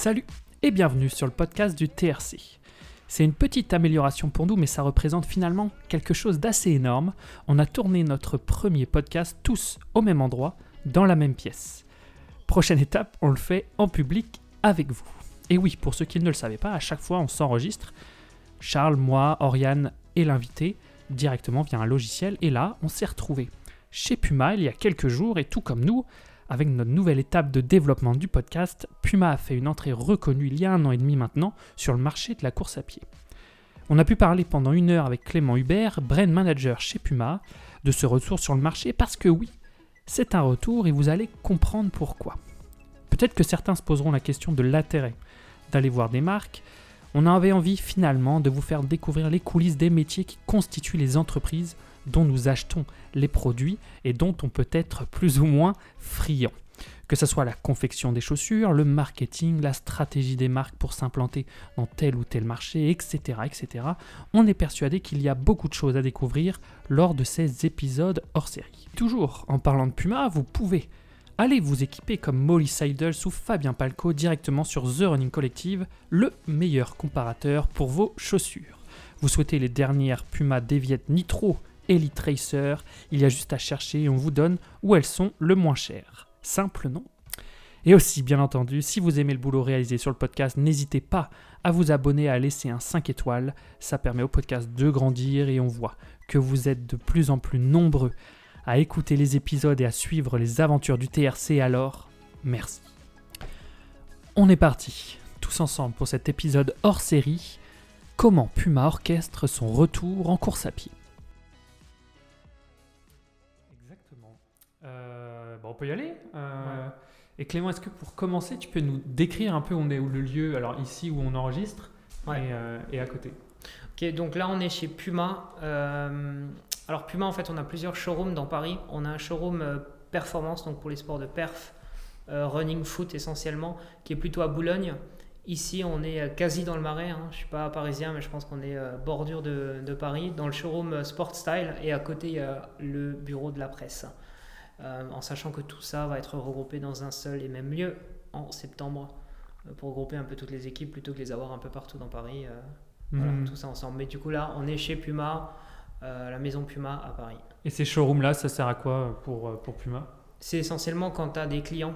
Salut et bienvenue sur le podcast du TRC. C'est une petite amélioration pour nous, mais ça représente finalement quelque chose d'assez énorme. On a tourné notre premier podcast tous au même endroit, dans la même pièce. Prochaine étape, on le fait en public avec vous. Et oui, pour ceux qui ne le savaient pas, à chaque fois on s'enregistre. Charles, moi, Oriane et l'invité directement via un logiciel. Et là, on s'est retrouvé chez Puma il y a quelques jours et tout comme nous, avec notre nouvelle étape de développement du podcast, Puma a fait une entrée reconnue il y a un an et demi maintenant sur le marché de la course à pied. On a pu parler pendant une heure avec Clément Hubert, brand manager chez Puma, de ce retour sur le marché parce que oui, c'est un retour et vous allez comprendre pourquoi. Peut-être que certains se poseront la question de l'intérêt d'aller voir des marques. On avait envie finalement de vous faire découvrir les coulisses des métiers qui constituent les entreprises dont nous achetons les produits et dont on peut être plus ou moins friand. Que ce soit la confection des chaussures, le marketing, la stratégie des marques pour s'implanter dans tel ou tel marché, etc., etc., on est persuadé qu'il y a beaucoup de choses à découvrir lors de ces épisodes hors série. Toujours en parlant de Puma, vous pouvez aller vous équiper comme Molly Seidel ou Fabien Palco directement sur The Running Collective, le meilleur comparateur pour vos chaussures. Vous souhaitez les dernières Puma Deviette Nitro Elite Racer. Il y a juste à chercher et on vous donne où elles sont le moins chères. Simple, non? Et aussi, bien entendu, si vous aimez le boulot réalisé sur le podcast, n'hésitez pas à vous abonner, à laisser un 5 étoiles. Ça permet au podcast de grandir et on voit que vous êtes de plus en plus nombreux à écouter les épisodes et à suivre les aventures du TRC. Alors, merci. On est parti, tous ensemble pour cet épisode hors série. Comment Puma orchestre son retour en course à pied on peut y aller. Euh, et Clément, est-ce que pour commencer, tu peux nous décrire un peu où on est, où le lieu, alors ici où on enregistre euh, et, à côté? Ok, donc là on est chez Puma. Euh, alors Puma, en fait, on a plusieurs showrooms dans Paris. On a un showroom performance, donc pour les sports de perf, running, foot essentiellement, qui est plutôt à Boulogne. Ici, on est quasi dans le marais. Hein. Je ne suis pas parisien, mais je pense qu'on est bordure de, de, Paris, dans le showroom Sport Style. Et à côté, il y a le bureau de la presse. Euh, en sachant que tout ça va être regroupé dans un seul et même lieu en septembre euh, pour regrouper un peu toutes les équipes plutôt que les avoir un peu partout dans Paris. Euh, voilà, mhm. tout ça ensemble. Mais du coup là, on est chez Puma, la maison Puma à Paris. Et ces showrooms-là, ça sert à quoi pour, pour Puma? C'est essentiellement quand tu as des clients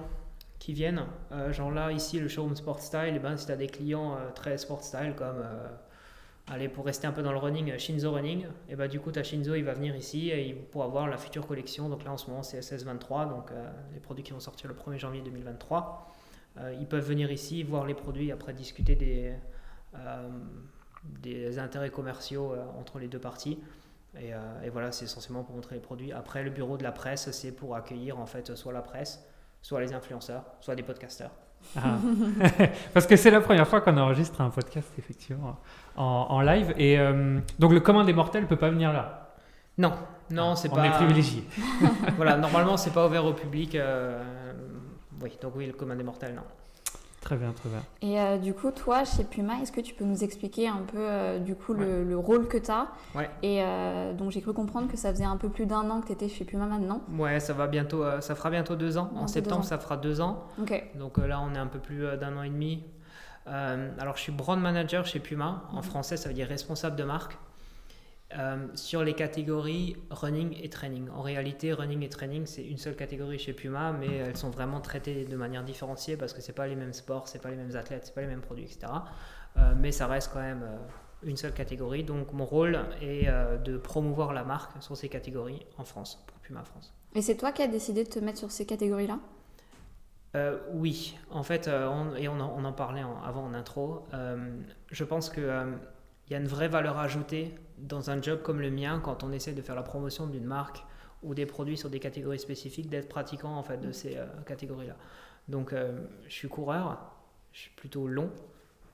qui viennent. genre là, ici, le showroom Sport Style, et eh ben, si tu as des clients très Sport Style comme Allez, pour rester un peu dans le running, Shinzo Running, et bah du coup, ta Shinzo, il va venir ici et il pourra voir la future collection. Donc là, en ce moment, c'est SS23, donc euh, les produits qui vont sortir le 1er janvier 2023. Euh, ils peuvent venir ici, voir les produits, après discuter des, euh, des intérêts commerciaux entre les deux parties. Et, et voilà, c'est essentiellement pour montrer les produits. Après, le bureau de la presse, c'est pour accueillir en fait soit la presse, soit les influenceurs, soit des podcasteurs. Ah. Parce que c'est la première fois qu'on enregistre un podcast, effectivement, en, live. Et euh, donc, le commun des mortels ne peut pas venir là? Non, non, c'est pas. On est privilégié. voilà, normalement, c'est pas ouvert au public. Euh, oui, donc oui, le commun des mortels, non. Très bien, très bien. Et euh, du coup, toi, chez Puma, est-ce que tu peux nous expliquer un peu euh, du coup le, rôle que tu as ouais. Et euh, donc, j'ai cru comprendre que ça faisait un peu plus d'un an que tu étais chez Puma maintenant. Ouais, ça va bientôt, ça fera bientôt deux ans. en septembre, ça fera deux ans. Ok. Donc là, on est un peu plus d'un an et demi. alors, je suis brand manager chez Puma. En mhm. français, ça veut dire responsable de marque. Euh, sur les catégories running et training. En réalité, running et training, c'est une seule catégorie chez Puma, mais elles sont vraiment traitées de manière différenciée parce que c'est pas les mêmes sports, c'est pas les mêmes athlètes, c'est pas les mêmes produits, etc. Euh, mais ça reste quand même euh, une seule catégorie. Donc mon rôle est de promouvoir la marque sur ces catégories en France, pour Puma France. Et c'est toi qui as décidé de te mettre sur ces catégories-là? Oui, en fait, et on en, parlait avant en intro, je pense que il y a une vraie valeur ajoutée dans un job comme le mien, quand on essaie de faire la promotion d'une marque ou des produits sur des catégories spécifiques, d'être pratiquant en fait de ces euh, catégories-là. Donc, euh, je suis coureur, je suis plutôt long,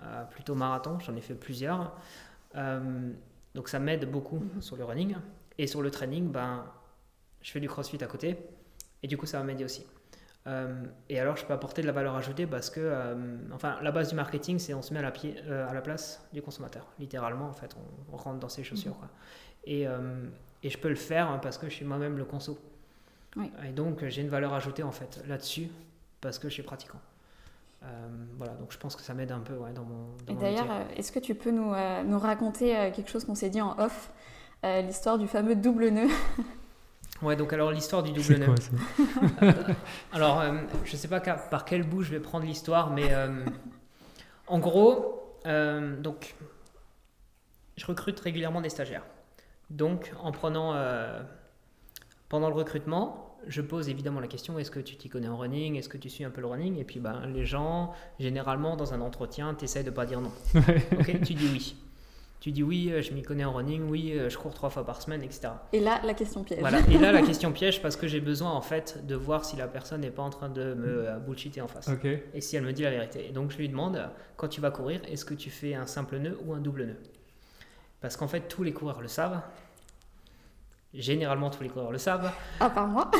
euh, plutôt marathon, j'en ai fait plusieurs. donc, ça m'aide beaucoup mhm. sur le running. Et sur le training, ben, je fais du crossfit à côté. Et du coup, ça va m'aider aussi. Euh, et alors, je peux apporter de la valeur ajoutée parce que, euh, enfin, la base du marketing, c'est on se met à la, pied, euh, à la place du consommateur. Littéralement, en fait, on, rentre dans ses chaussures. Quoi. Et, et, je peux le faire parce que je suis moi-même le conso. Et donc, j'ai une valeur ajoutée, en fait, là-dessus parce que je suis pratiquant. voilà, donc je pense que ça m'aide un peu ouais, dans mon. Dans Et d'ailleurs, est-ce que tu peux nous, nous raconter quelque chose qu'on s'est dit en off, l'histoire du fameux double nœud? Ouais, donc alors l'histoire du double quoi Alors, euh, je sais pas par quel bout je vais prendre l'histoire, mais euh, en gros, euh, donc, je recrute régulièrement des stagiaires. Donc, en prenant, pendant le recrutement, je pose évidemment la question est-ce que tu t'y connais en running? Est-ce que tu suis un peu le running? Et puis, ben, les gens, généralement, dans un entretien, tu essaies de pas dire non. Ok, tu dis oui. Tu dis oui, euh, je m'y connais en running, oui, euh, je cours trois fois par semaine, etc. Et là, la question piège. Voilà. Et là, la question piège, parce que j'ai besoin en fait de voir si la personne n'est pas en train de me euh, bullshiter en face. Et si elle me dit la vérité. Et donc je lui demande, quand tu vas courir, est-ce que tu fais un simple nœud ou un double nœud? Parce qu'en fait, tous les coureurs le savent. Généralement, tous les coureurs le savent. À part moi.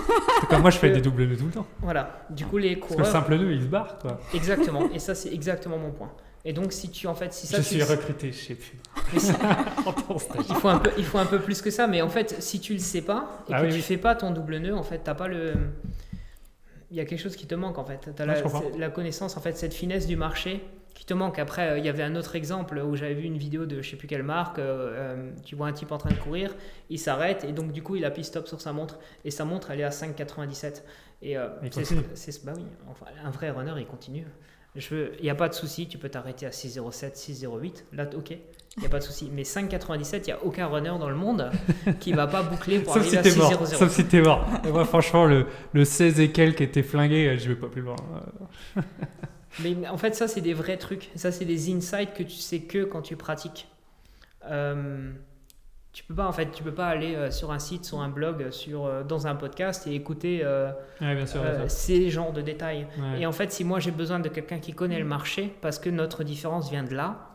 Comme moi, je fais des doubles nœuds tout le temps. Voilà. Du coup, les Parce que le coureurs. simple nœud, il se barre, quoi. Exactement. Et ça, c'est exactement mon point. Et donc, si tu en fait, si ça, je tu suis le recruté, que stagiaire. il faut un peu, il faut un peu plus que ça. Mais en fait, si tu le sais pas et Ah que oui, tu oui. fais pas ton double nœud, en fait, t'as pas le. Il y a quelque chose qui te manque en fait. T'as la, connaissance, en fait, cette finesse du marché qui te manque. Après, euh, il y avait un autre exemple où j'avais vu une vidéo de je sais plus quelle marque. euh, euh, tu vois un type en train de courir, il s'arrête et donc du coup il appuie stop sur sa montre et sa montre elle est à 5,97. Et euh, c'est- bah oui, enfin, un vrai runner il continue. Il n'y a pas de souci, tu peux t'arrêter à 6,07, 6,08. Là, ok, il n'y a pas de souci. Mais 5,97, il n'y a aucun runner dans le monde qui va pas boucler pour Sauf si arriver t'es à mort. 6,00. Sauf si t'es mort. Et moi, franchement, le, le 16 et quelques était flingué, euh, je vais pas plus loin. Mais mais en fait, ça, c'est des vrais trucs. Ça, c'est des insights que tu sais que quand tu pratiques. Euh, tu peux pas, en fait, tu peux pas aller euh, sur un site, sur un blog, sur, euh, dans un podcast et écouter euh, Ouais, bien sûr. euh, bien sûr. ces genres de détails. Ouais. Et en fait, si moi j'ai besoin de quelqu'un qui connaît le marché, parce que notre différence vient de là,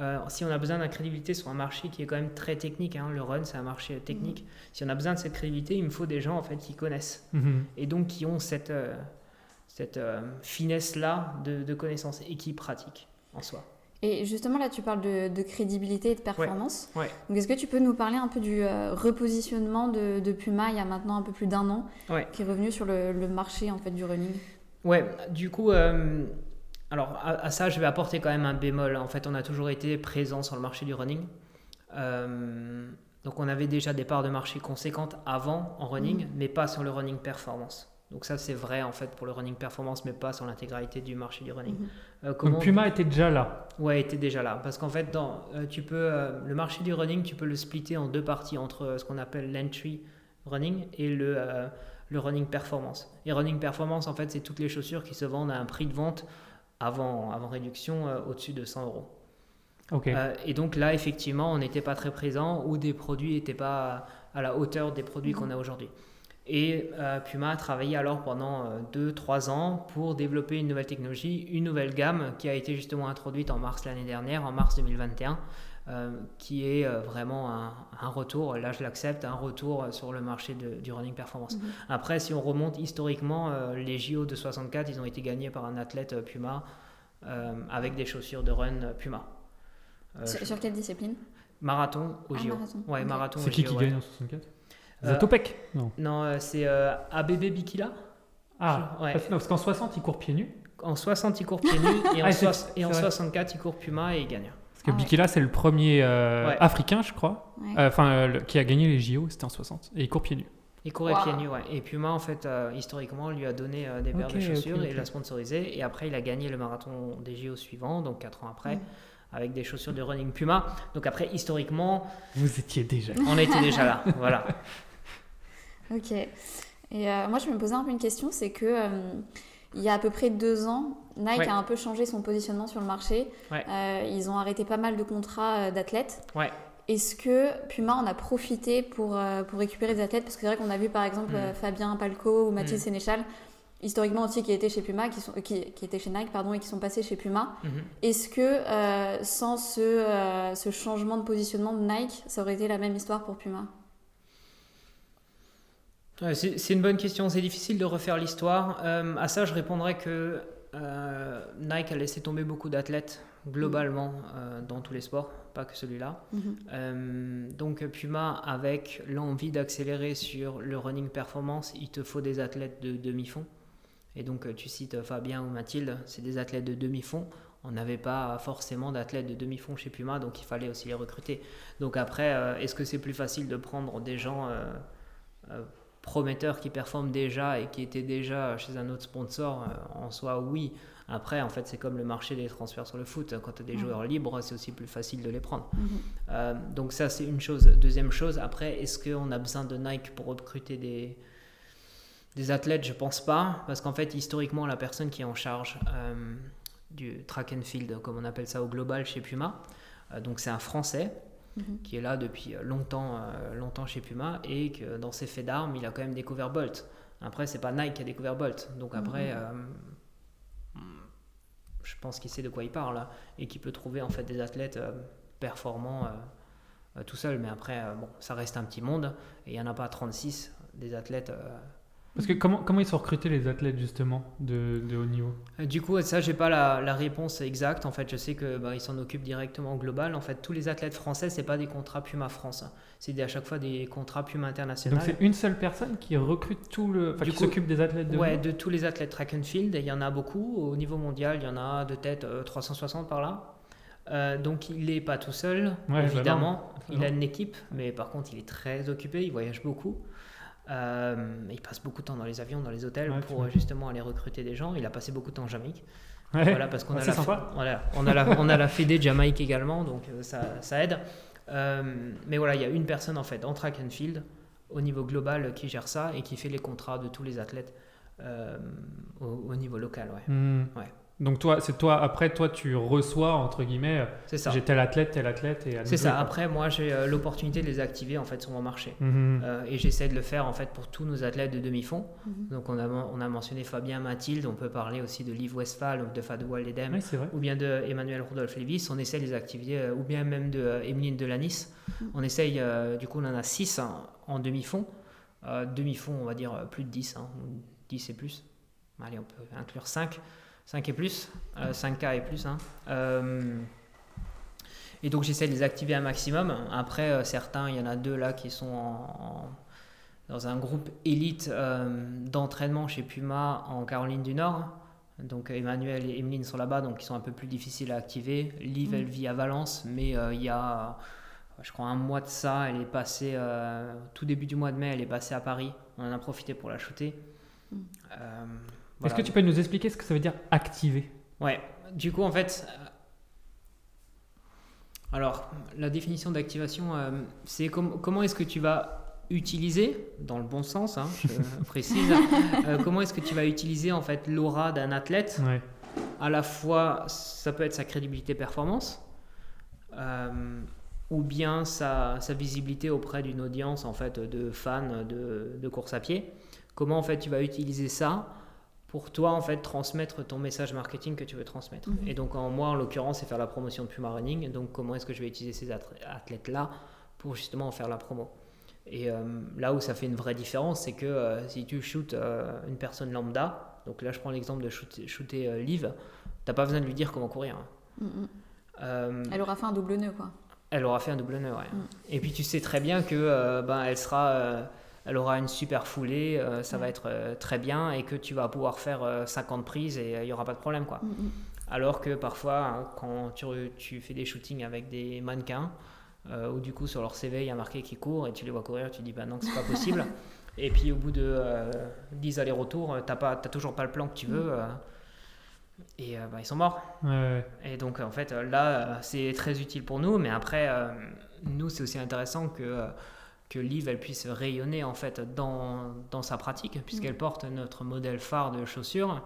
euh, si on a besoin d'incrédibilité sur un marché qui est quand même très technique, hein, le run c'est un marché technique, si on a besoin de cette crédibilité, il me faut des gens en fait qui connaissent Mhm. et donc qui ont cette, euh, cette euh, finesse-là de, de connaissance et qui pratiquent en soi. Et justement, là, tu parles de, de crédibilité et de performance. ouais. Donc, est-ce que tu peux nous parler un peu du euh, repositionnement de, de Puma il y a maintenant un peu plus d'un an, Ouais. qui est revenu sur le, le marché en fait du running? Ouais, du coup, euh, alors à, à ça, je vais apporter quand même un bémol. En fait, on a toujours été présent sur le marché du running. Euh, donc, on avait déjà des parts de marché conséquentes avant en running, mais pas sur le running performance. Donc, ça, c'est vrai en fait pour le running performance, mais pas sur l'intégralité du marché du running. Mhm. Euh, comment- Donc Puma était déjà là. Ouais, était déjà là. Parce qu'en fait, dans, euh, tu peux, euh, le marché du running, tu peux le splitter en deux parties entre euh, ce qu'on appelle l'entry running et le, le running performance. Et running performance, en fait, c'est toutes les chaussures qui se vendent à un prix de vente avant, avant réduction au-dessus de 100 euros. Ok. Euh, et donc là, effectivement, on n'était pas très présent ou des produits n'étaient pas à la hauteur des produits qu'on a aujourd'hui. Et euh, Puma a travaillé alors pendant 2-3 ans pour développer une nouvelle technologie, une nouvelle gamme qui a été justement introduite en mars l'année dernière, en mars 2021, euh, qui est euh, vraiment un, un retour, là je l'accepte, un retour sur le marché de- du running performance. Mhm. Après, si on remonte historiquement, euh, les JO de 64, ils ont été gagnés par un athlète euh, Puma euh, avec des chaussures de run euh, Puma. Euh, sur, je- sur quelle discipline? Marathon au Ah, JO. marathon. Ouais, marathon C'est qui qui gagne en 64 Euh, Zatopek Non. Non, euh, c'est euh, ABB Bikila. Ah, ouais. parce, non, parce qu'en 60, il court pieds nus. En 60, il court pieds nus et en, Ah, c'est- soix- et en c'est vrai. 64, il court Puma et il gagne. Parce que Ah ouais. Bikila, c'est le premier euh, Ouais. africain, je crois, Ouais. Euh, enfin, euh, qui a gagné les JO, c'était en 60. Et il court pieds nus. Il courait Wow. pieds nus, ouais. Et Puma, en fait, euh, historiquement, lui a donné euh, des paires de chaussures ok, et ok. l'a sponsorisé. Et après, il a gagné le marathon des JO suivant, donc 4 ans après, Mm. avec des chaussures de running Puma. Donc après, historiquement, Vous étiez déjà. on était déjà là. Voilà. Ok. Et euh, moi, je me posais un peu une question, c'est que euh, il y a à peu près deux ans, Nike Ouais. a un peu changé son positionnement sur le marché. Ouais. Euh, ils ont arrêté pas mal de contrats d'athlètes. Ouais. Est-ce que Puma en a profité pour, pour récupérer des athlètes? Parce que c'est vrai qu'on a vu par exemple Mm. euh, Fabien Palco ou Mathilde Mm. Sénéchal, historiquement aussi qui étaient chez Puma, qui, sont, qui, qui étaient chez Nike pardon, et qui sont passés chez Puma. Mhm. Est-ce que sans ce, ce changement de positionnement de Nike, ça aurait été la même histoire pour Puma? Ouais, c'est une bonne question. C'est difficile de refaire l'histoire. Euh, à ça, je répondrais que euh, Nike a laissé tomber beaucoup d'athlètes globalement euh, dans tous les sports, pas que celui-là. Mhm. Euh, donc Puma, avec l'envie d'accélérer sur le running performance, il te faut des athlètes de demi-fond. Et donc, tu cites Fabien ou Mathilde, c'est des athlètes de demi-fond. On n'avait pas forcément d'athlètes de demi-fond chez Puma, donc il fallait aussi les recruter. Donc après, est-ce que c'est plus facile de prendre des gens prometteurs qui performent déjà et qui étaient déjà chez un autre sponsor En soi, oui. Après, en fait, c'est comme le marché des transferts sur le foot. Quand tu as des joueurs libres, c'est aussi plus facile de les prendre. Mhm. Euh, donc ça, c'est une chose. Deuxième chose, après, est-ce qu'on a besoin de Nike pour recruter des, des athlètes? Je pense pas, parce qu'en fait, historiquement, la personne qui est en charge euh, du track and field, comme on appelle ça au global chez Puma, euh, donc c'est un Français. Mhm. qui est là depuis longtemps, longtemps chez Puma et que dans ses faits d'armes, il a quand même découvert Bolt. Après, c'est pas Nike qui a découvert Bolt. Donc après, mhm je pense qu'il sait de quoi il parle et qu'il peut trouver en fait des athlètes euh, performants euh, euh, tout seul. Mais après, bon, ça reste un petit monde et il n'y en a pas 36 des athlètes parce que comment, comment ils sont recrutés les athlètes justement de, de haut niveau? Euh, Du coup, ça, j'ai pas la, la, réponse exacte. En fait, je sais que bah, ils s'en occupent directement global. En fait, tous les athlètes français, c'est pas des contrats Puma France. C'est à chaque fois des contrats Puma international. Donc c'est une seule personne qui recrute tout le, enfin, qui s'occupe des athlètes de. Ouais, de tous les athlètes track and field. il y en a beaucoup au niveau mondial. Il y en a de tête 360 par là. Euh, donc il n'est pas tout seul, évidemment. il a une équipe, mais par contre il est très occupé, il voyage beaucoup. Euh, il passe beaucoup de temps dans les avions, dans les hôtels pour justement aller recruter des gens. Il a passé beaucoup de temps en Jamaïque. Voilà, parce qu'on a, la, voilà, on a, la, on a la Fédé de Jamaïque également, donc euh, ça, ça aide. Euh, mais voilà, il y a une personne en fait en track and field au niveau global qui gère ça et qui fait les contrats de tous les athlètes au, niveau local. Ouais. Hmm. ouais. Donc toi, c'est toi. Après, toi, tu reçois entre guillemets. C'est ça. J'ai tel athlète, tel athlète et. C'est ça. Après, moi, j'ai euh, l'opportunité de les activer en fait sur mon marché, mhm. euh, et j'essaie de le faire en fait pour tous nos athlètes de demi-fond. Donc on a on a mentionné Fabien Mathilde. On peut parler aussi de Liv Westphal, de Fadou Edem, ou bien de Emmanuel Rudolph Levis. On essaie de les activer, euh, ou bien même de Emeline Delanis. On essaye. du coup, on en a 6 en demi-fond. demi-fond, on va dire plus de 10, 10 hein, et plus. Allez, on peut inclure 5. 5 et plus, 5K euh, et plus. Hein. Euh, et donc j'essaie de les activer un maximum. Après, euh, certains, il y en a deux là qui sont dans un groupe élite d'entraînement chez Puma en Caroline du Nord. Donc Emmanuel et Emeline sont là-bas, donc ils sont un peu plus difficiles à activer. Liv, elle mm. vit à Valence, mais il y a, je crois, un mois de ça, elle est passée, tout début du mois de mai, elle est passée à Paris. On en a profité pour la shooter. Mm. Est-ce que tu peux nous expliquer ce que ça veut dire activer? Ouais, du coup, en fait, euh, alors la définition d'activation, euh, c'est comment est-ce que tu vas utiliser, dans le bon sens, hein, je précise, euh, comment est-ce que tu vas utiliser en fait l'aura d'un athlète? À la fois, ça peut être sa crédibilité performance, ou bien sa, sa, visibilité auprès d'une audience en fait de fans de, de course à pied. Comment en fait tu vas utiliser ça pour toi en fait transmettre ton message marketing que tu veux transmettre. Mhm. Et donc en moi en l'occurrence c'est faire la promotion de Puma Running. Donc comment est-ce que je vais utiliser ces athlètes là pour justement en faire la promo? Et euh, là où ça fait une vraie différence, c'est que euh, si tu shootes euh, une personne lambda, donc là je prends l'exemple de shooter, shooter Liv, t'as pas besoin de lui dire comment courir. Hein. Mhm. elle aura fait un double nœud quoi. Elle aura fait un double nœud, ouais. Mm. Et puis tu sais très bien que ben, elle sera elle aura une super foulée, euh, ça va être euh, très bien et que tu vas pouvoir faire 50 euh, prises et il n'y aura pas de problème. quoi. Mm, mm. Alors que parfois, hein, quand tu, tu, fais des shootings avec des mannequins, ou du coup sur leur CV il y a marqué qu'ils courent et tu les vois courir, tu dis bah non, c'est pas possible. et puis au bout de 10 allers-retours, tu n'as toujours pas le plan que tu veux. Mm. et bah, ils sont morts. Et donc en fait là, c'est très utile pour nous, mais après, nous c'est aussi intéressant que que Liv elle puisse rayonner en fait dans, dans sa pratique puisqu'elle mm. porte notre modèle phare de chaussures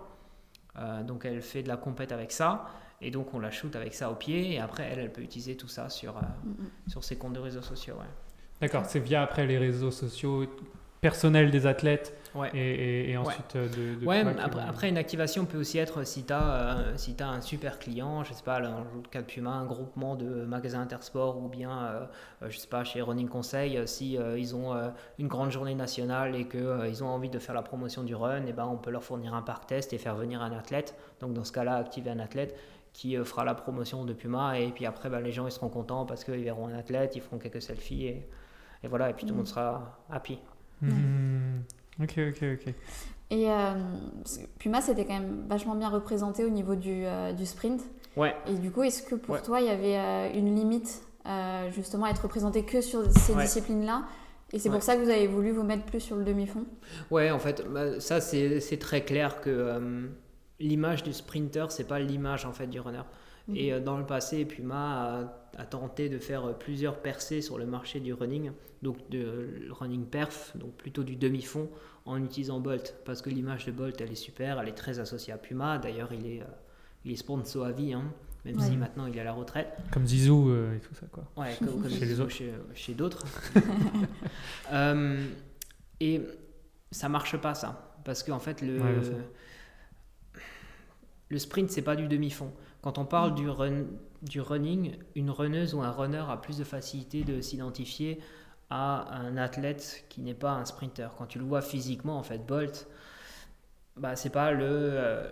euh, donc elle fait de la compète avec ça et donc on la shoot avec ça au pied et après elle elle peut utiliser tout ça sur, euh, mm, mm. sur ses comptes de réseaux sociaux ouais. d'accord c'est via après les réseaux sociaux personnels des athlètes et, ensuite euh, de, ouais, après, une activation peut aussi être si tu as, euh, si as un super client, je sais pas, dans le cas de Puma, un groupement de magasins Intersport ou bien, euh, je sais pas, chez Running Conseil, si ils ont une grande journée nationale et qu'ils ont envie de faire la promotion du run, et ben on peut leur fournir un parc test et faire venir un athlète. Donc dans ce cas-là, activer un athlète qui fera la promotion de Puma et puis après ben, les gens ils seront contents parce qu'ils verront un athlète, ils feront quelques selfies et, et voilà, et puis tout le monde mmh. sera happy. Mmh. Ok, ok, ok. Et euh, Puma, c'était quand même vachement bien représenté au niveau du, euh, du sprint. Ouais. Et du coup, est-ce que pour Ouais. toi, il y avait euh, une limite justement à être représenté que sur ces Ouais. disciplines-là? Et c'est Ouais. pour ça que vous avez voulu vous mettre plus sur le demi-fond? Ouais, en fait, bah, ça c'est très clair que l'image du sprinter, c'est pas l'image en fait du runner. Et euh, dans le passé, Puma a, a tenté de faire euh, plusieurs percées sur le marché du running, donc de le running perf, donc plutôt du demi-fond, en utilisant Bolt, parce que l'image de Bolt, elle est super, elle est très associée à Puma. D'ailleurs, il est, euh, il est sponsor à vie, hein, même si maintenant il est à la retraite. Comme Zizou euh, et tout ça, quoi. Ouais, comme, comme Chez autres. Chez, chez d'autres. Euh, et ça marche pas ça. Parce qu'en fait, le, Ouais, le sprint, c'est pas du demi-fond. Quand on parle du, run, du running, une runneuse ou un runner a plus de facilité de s'identifier à un athlète qui n'est pas un sprinter. Quand tu le vois physiquement, en fait, Bolt, bah, c'est pas le, euh,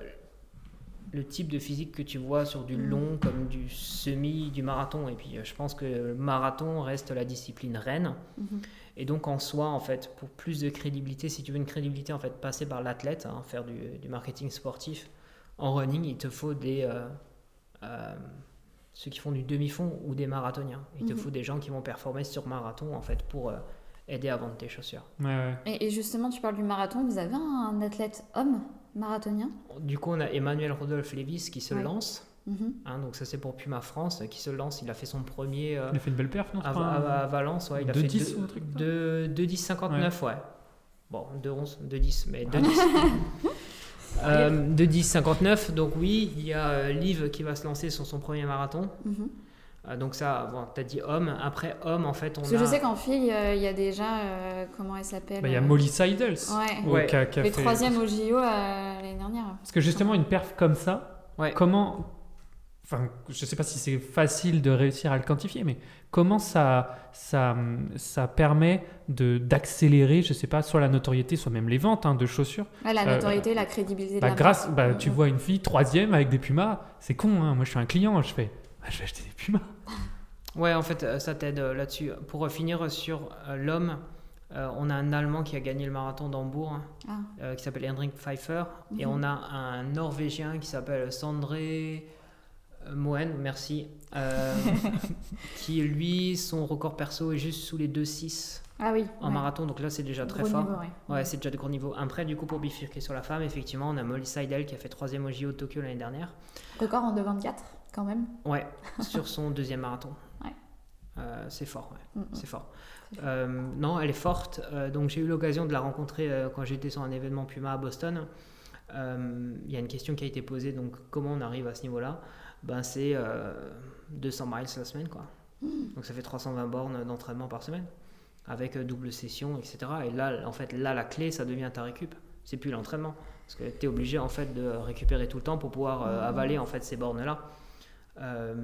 le type de physique que tu vois sur du Mhm. long comme du semi, du marathon. Et puis, je pense que le marathon reste la discipline reine. Mhm. Et donc en soi, en fait, pour plus de crédibilité, si tu veux une crédibilité, en fait, passer par l'athlète, hein, faire du, du marketing sportif en running, il te faut des euh, euh, ceux qui font du demi-fond ou des marathoniens. Il te Mhm. faut des gens qui vont performer sur marathon, en fait, pour euh, aider à vendre tes chaussures. Ouais, ouais. Et, et justement, tu parles du marathon. Vous avez un athlète homme marathonien? Du coup, on a Emmanuel Rodolphe Lévis qui se Ouais. lance. Mhm. hein, donc ça, c'est pour Puma France qui se lance. Il a fait son premier euh, Il a fait une belle perf, non à, à- à Valence. Ouais, il a 2,10 fait ou un truc comme ça? 2 10 59 ouais. Bon, 2 11 2 10 mais 2 10. Euh, 2 10 59 donc oui, il y a euh, Liv qui va se lancer sur son premier marathon. Mhm. Euh, donc ça, bon, t'as dit homme. Après homme, en fait, on Parce que a. je sais qu'en fille, euh, il y a déjà. euh, comment elle s'appelle Bah, Il y a euh, Molly Seidels. Ouais. qui a- qui a Les fait- troisième au JO euh, l'année dernière. Parce que justement, une perf comme ça, Ouais. comment. Enfin, je sais pas si c'est facile de réussir à le quantifier, mais comment ça, ça, ça permet de d'accélérer, je sais pas, soit la notoriété, soit même les ventes hein, de chaussures. Ouais, la Euh, notoriété, la crédibilité Bah, de la grâce, bah, tu vois une fille troisième avec des pumas, c'est con. Hein. Moi, je suis un client, je fais, bah, je vais acheter des pumas. Ouais, en fait, euh, ça t'aide euh, là-dessus. Pour finir sur l'homme, euh, on a un Allemand qui a gagné le marathon d'Hambourg, Ah. euh, qui s'appelle Hendrik Pfeiffer, et Mhm. on a un Norvégien qui s'appelle Sandré euh, Moen, merci, euh, qui lui, son record perso est juste sous les 2,6 Ah oui. en ouais. marathon, donc là c'est déjà très Gros fort. niveau, ouais. Ouais, c'est déjà de gros niveau. Après, du coup, pour bifurquer sur la femme, effectivement, on a Molly Seidel qui a fait troisième au JO de Tokyo l'année dernière. Record en 2,24 quand même. Ouais, sur son deuxième marathon. Ouais. Euh, c'est fort, ouais. Mhm. C'est fort. C'est Euh, non, elle est forte. Euh, donc j'ai eu l'occasion de la rencontrer euh, quand j'étais sur un événement Puma à Boston. Euh, Il y a une question qui a été posée, donc comment on arrive à ce niveau-là? Ben, C'est euh, 200 miles la semaine, quoi. Donc ça fait 320 bornes d'entraînement par semaine, avec euh, double session, etc. Et là, en fait, là, la clé, ça devient ta récup. C'est plus l'entraînement. Parce que tu es obligé, en fait, de récupérer tout le temps pour pouvoir euh, Mhm. avaler, en fait, ces bornes-là. Euh,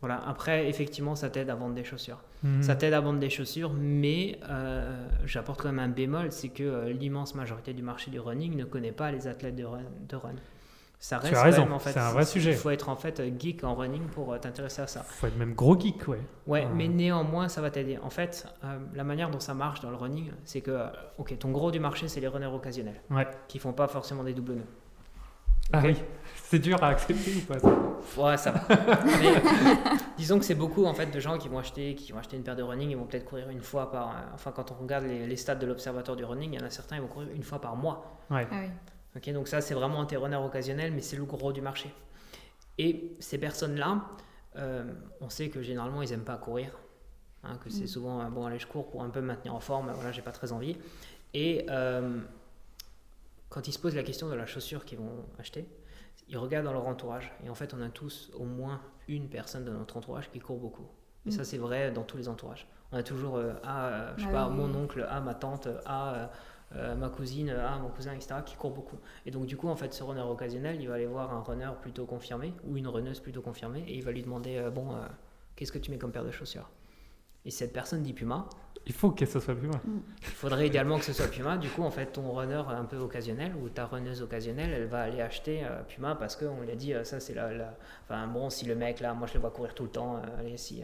voilà. Après, effectivement, ça t'aide à vendre des chaussures. Mhm. Ça t'aide à vendre des chaussures, mais euh, j'apporte quand même un bémol, c'est que euh, l'immense majorité du marché du running ne connaît pas les athlètes de run. De run. Ça Tu reste as quand raison, même, en fait, c'est un vrai sujet. Il faut être en fait geek en running pour euh, t'intéresser à ça. Faut être même gros geek, ouais. Ouais, mais néanmoins, ça va t'aider. En fait, euh, la manière dont ça marche dans le running, c'est que, euh, ok, ton gros du marché, c'est les runners occasionnels, Ouais. qui font pas forcément des doubles nœuds. Ah oui, c'est dur à accepter ou pas ça Ouais, ça va. Mais disons que c'est beaucoup en fait de gens qui vont acheter, qui vont acheter une paire de running, ils vont peut-être courir une fois par. Enfin, quand on regarde les, les stats de l'observatoire du running, il y en a certains, ils vont courir une fois par mois. Ouais. Ah oui. Donc ça, c'est vraiment un tes runners occasionnels, mais c'est le gros du marché. Et ces personnes-là, euh, on sait que généralement, ils n'aiment pas courir. hein, que c'est Mm. souvent, euh, bon, allez, je cours pour un peu me maintenir en forme, voilà, j'ai pas très envie. Et euh, quand ils se posent la question de la chaussure qu'ils vont acheter, ils regardent dans leur entourage. Et en fait, on a tous au moins une personne de notre entourage qui court beaucoup. Et Mm. ça, c'est vrai dans tous les entourages. On a toujours, ah, je sais Ah pas, oui. mon oncle, ah, ma tante, ah, euh, euh, ma cousine, ah, mon cousin, etc., qui court beaucoup. Et donc, du coup, en fait, ce runner occasionnel, il va aller voir un runner plutôt confirmé ou une runneuse plutôt confirmée et il va lui demander, euh, bon, euh, qu'est-ce que tu mets comme paire de chaussures? Et cette personne dit Puma. Il faut que ça soit plus mal. Il faudrait idéalement que ce soit Puma. Du coup, en fait, ton runner un peu occasionnel ou ta runneuse occasionnelle, elle va aller acheter euh, Puma parce qu'on lui a dit, euh, ça, c'est la, la- Enfin, bon, si le mec, là, moi, je le vois courir tout le temps, euh, allez, si.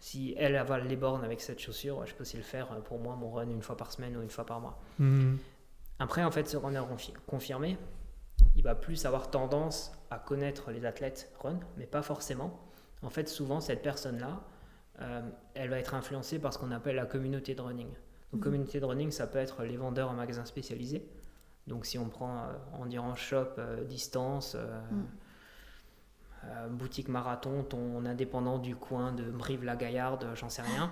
Si elle avale les bornes avec cette chaussure, je peux aussi le faire euh, pour moi, mon run une fois par semaine ou une fois par mois. Mhm. Après, en fait, ce runner confi- confirmé, il va plus avoir tendance à connaître les athlètes run, mais pas forcément. En fait, souvent, cette personne-là, euh, elle va être influencée par ce qu'on appelle la communauté de running. Donc, Mhm. communauté de running, ça peut être les vendeurs en magasin spécialisé. Donc, si on prend euh, endurance shop, euh, distance, Mhm. Euh, boutique marathon, ton indépendant du coin de Brive-la-Gaillarde, j'en sais rien.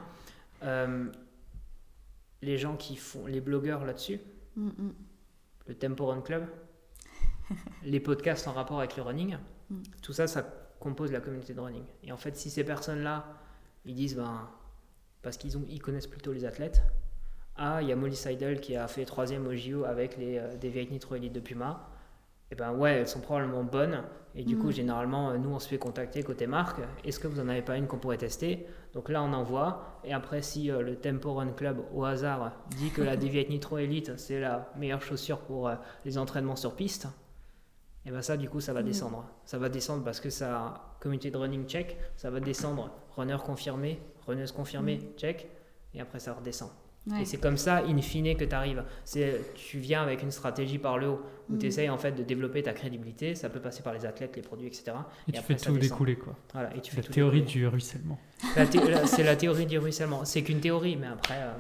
Euh, les gens qui font, les blogueurs là-dessus, Mm, mm. le Tempo Run Club, les podcasts en rapport avec le running, Mm. tout ça, ça compose la communauté de running. Et en fait, si ces personnes-là, ils disent, ben, parce qu'ils ils connaissent plutôt les athlètes, ah, il y a Molly Seidel qui a fait troisième au JO avec les euh, des vieilles Nitro Elite de Puma. Et ben ouais, elles sont probablement bonnes. Et du Mm. coup, généralement, euh, nous, on se fait contacter côté marque. Est-ce que vous en avez pas une qu'on pourrait tester? Donc là, on envoie. Et après, si euh, le Tempo Run Club, au hasard, dit que la Deviate Nitro Elite, c'est la meilleure chaussure pour euh, les entraînements sur piste, et ben ça, du coup, ça va Mm. descendre. Ça va descendre parce que ça, communauté de running check, ça va descendre. Runner confirmé, runneuse confirmée, check. Et après, ça redescend. Ouais. Et c'est comme ça, in fine, que tu arrives. Tu viens avec une stratégie par le haut, où Mm. tu essayes en fait de développer ta crédibilité. Ça peut passer par les athlètes, les produits, etc. Et, tu après, fais tout descend. découler, quoi. Voilà, et tu fais La tout théorie découler. du ruissellement. C'est la théorie du ruissellement. C'est qu'une théorie, mais après. euh,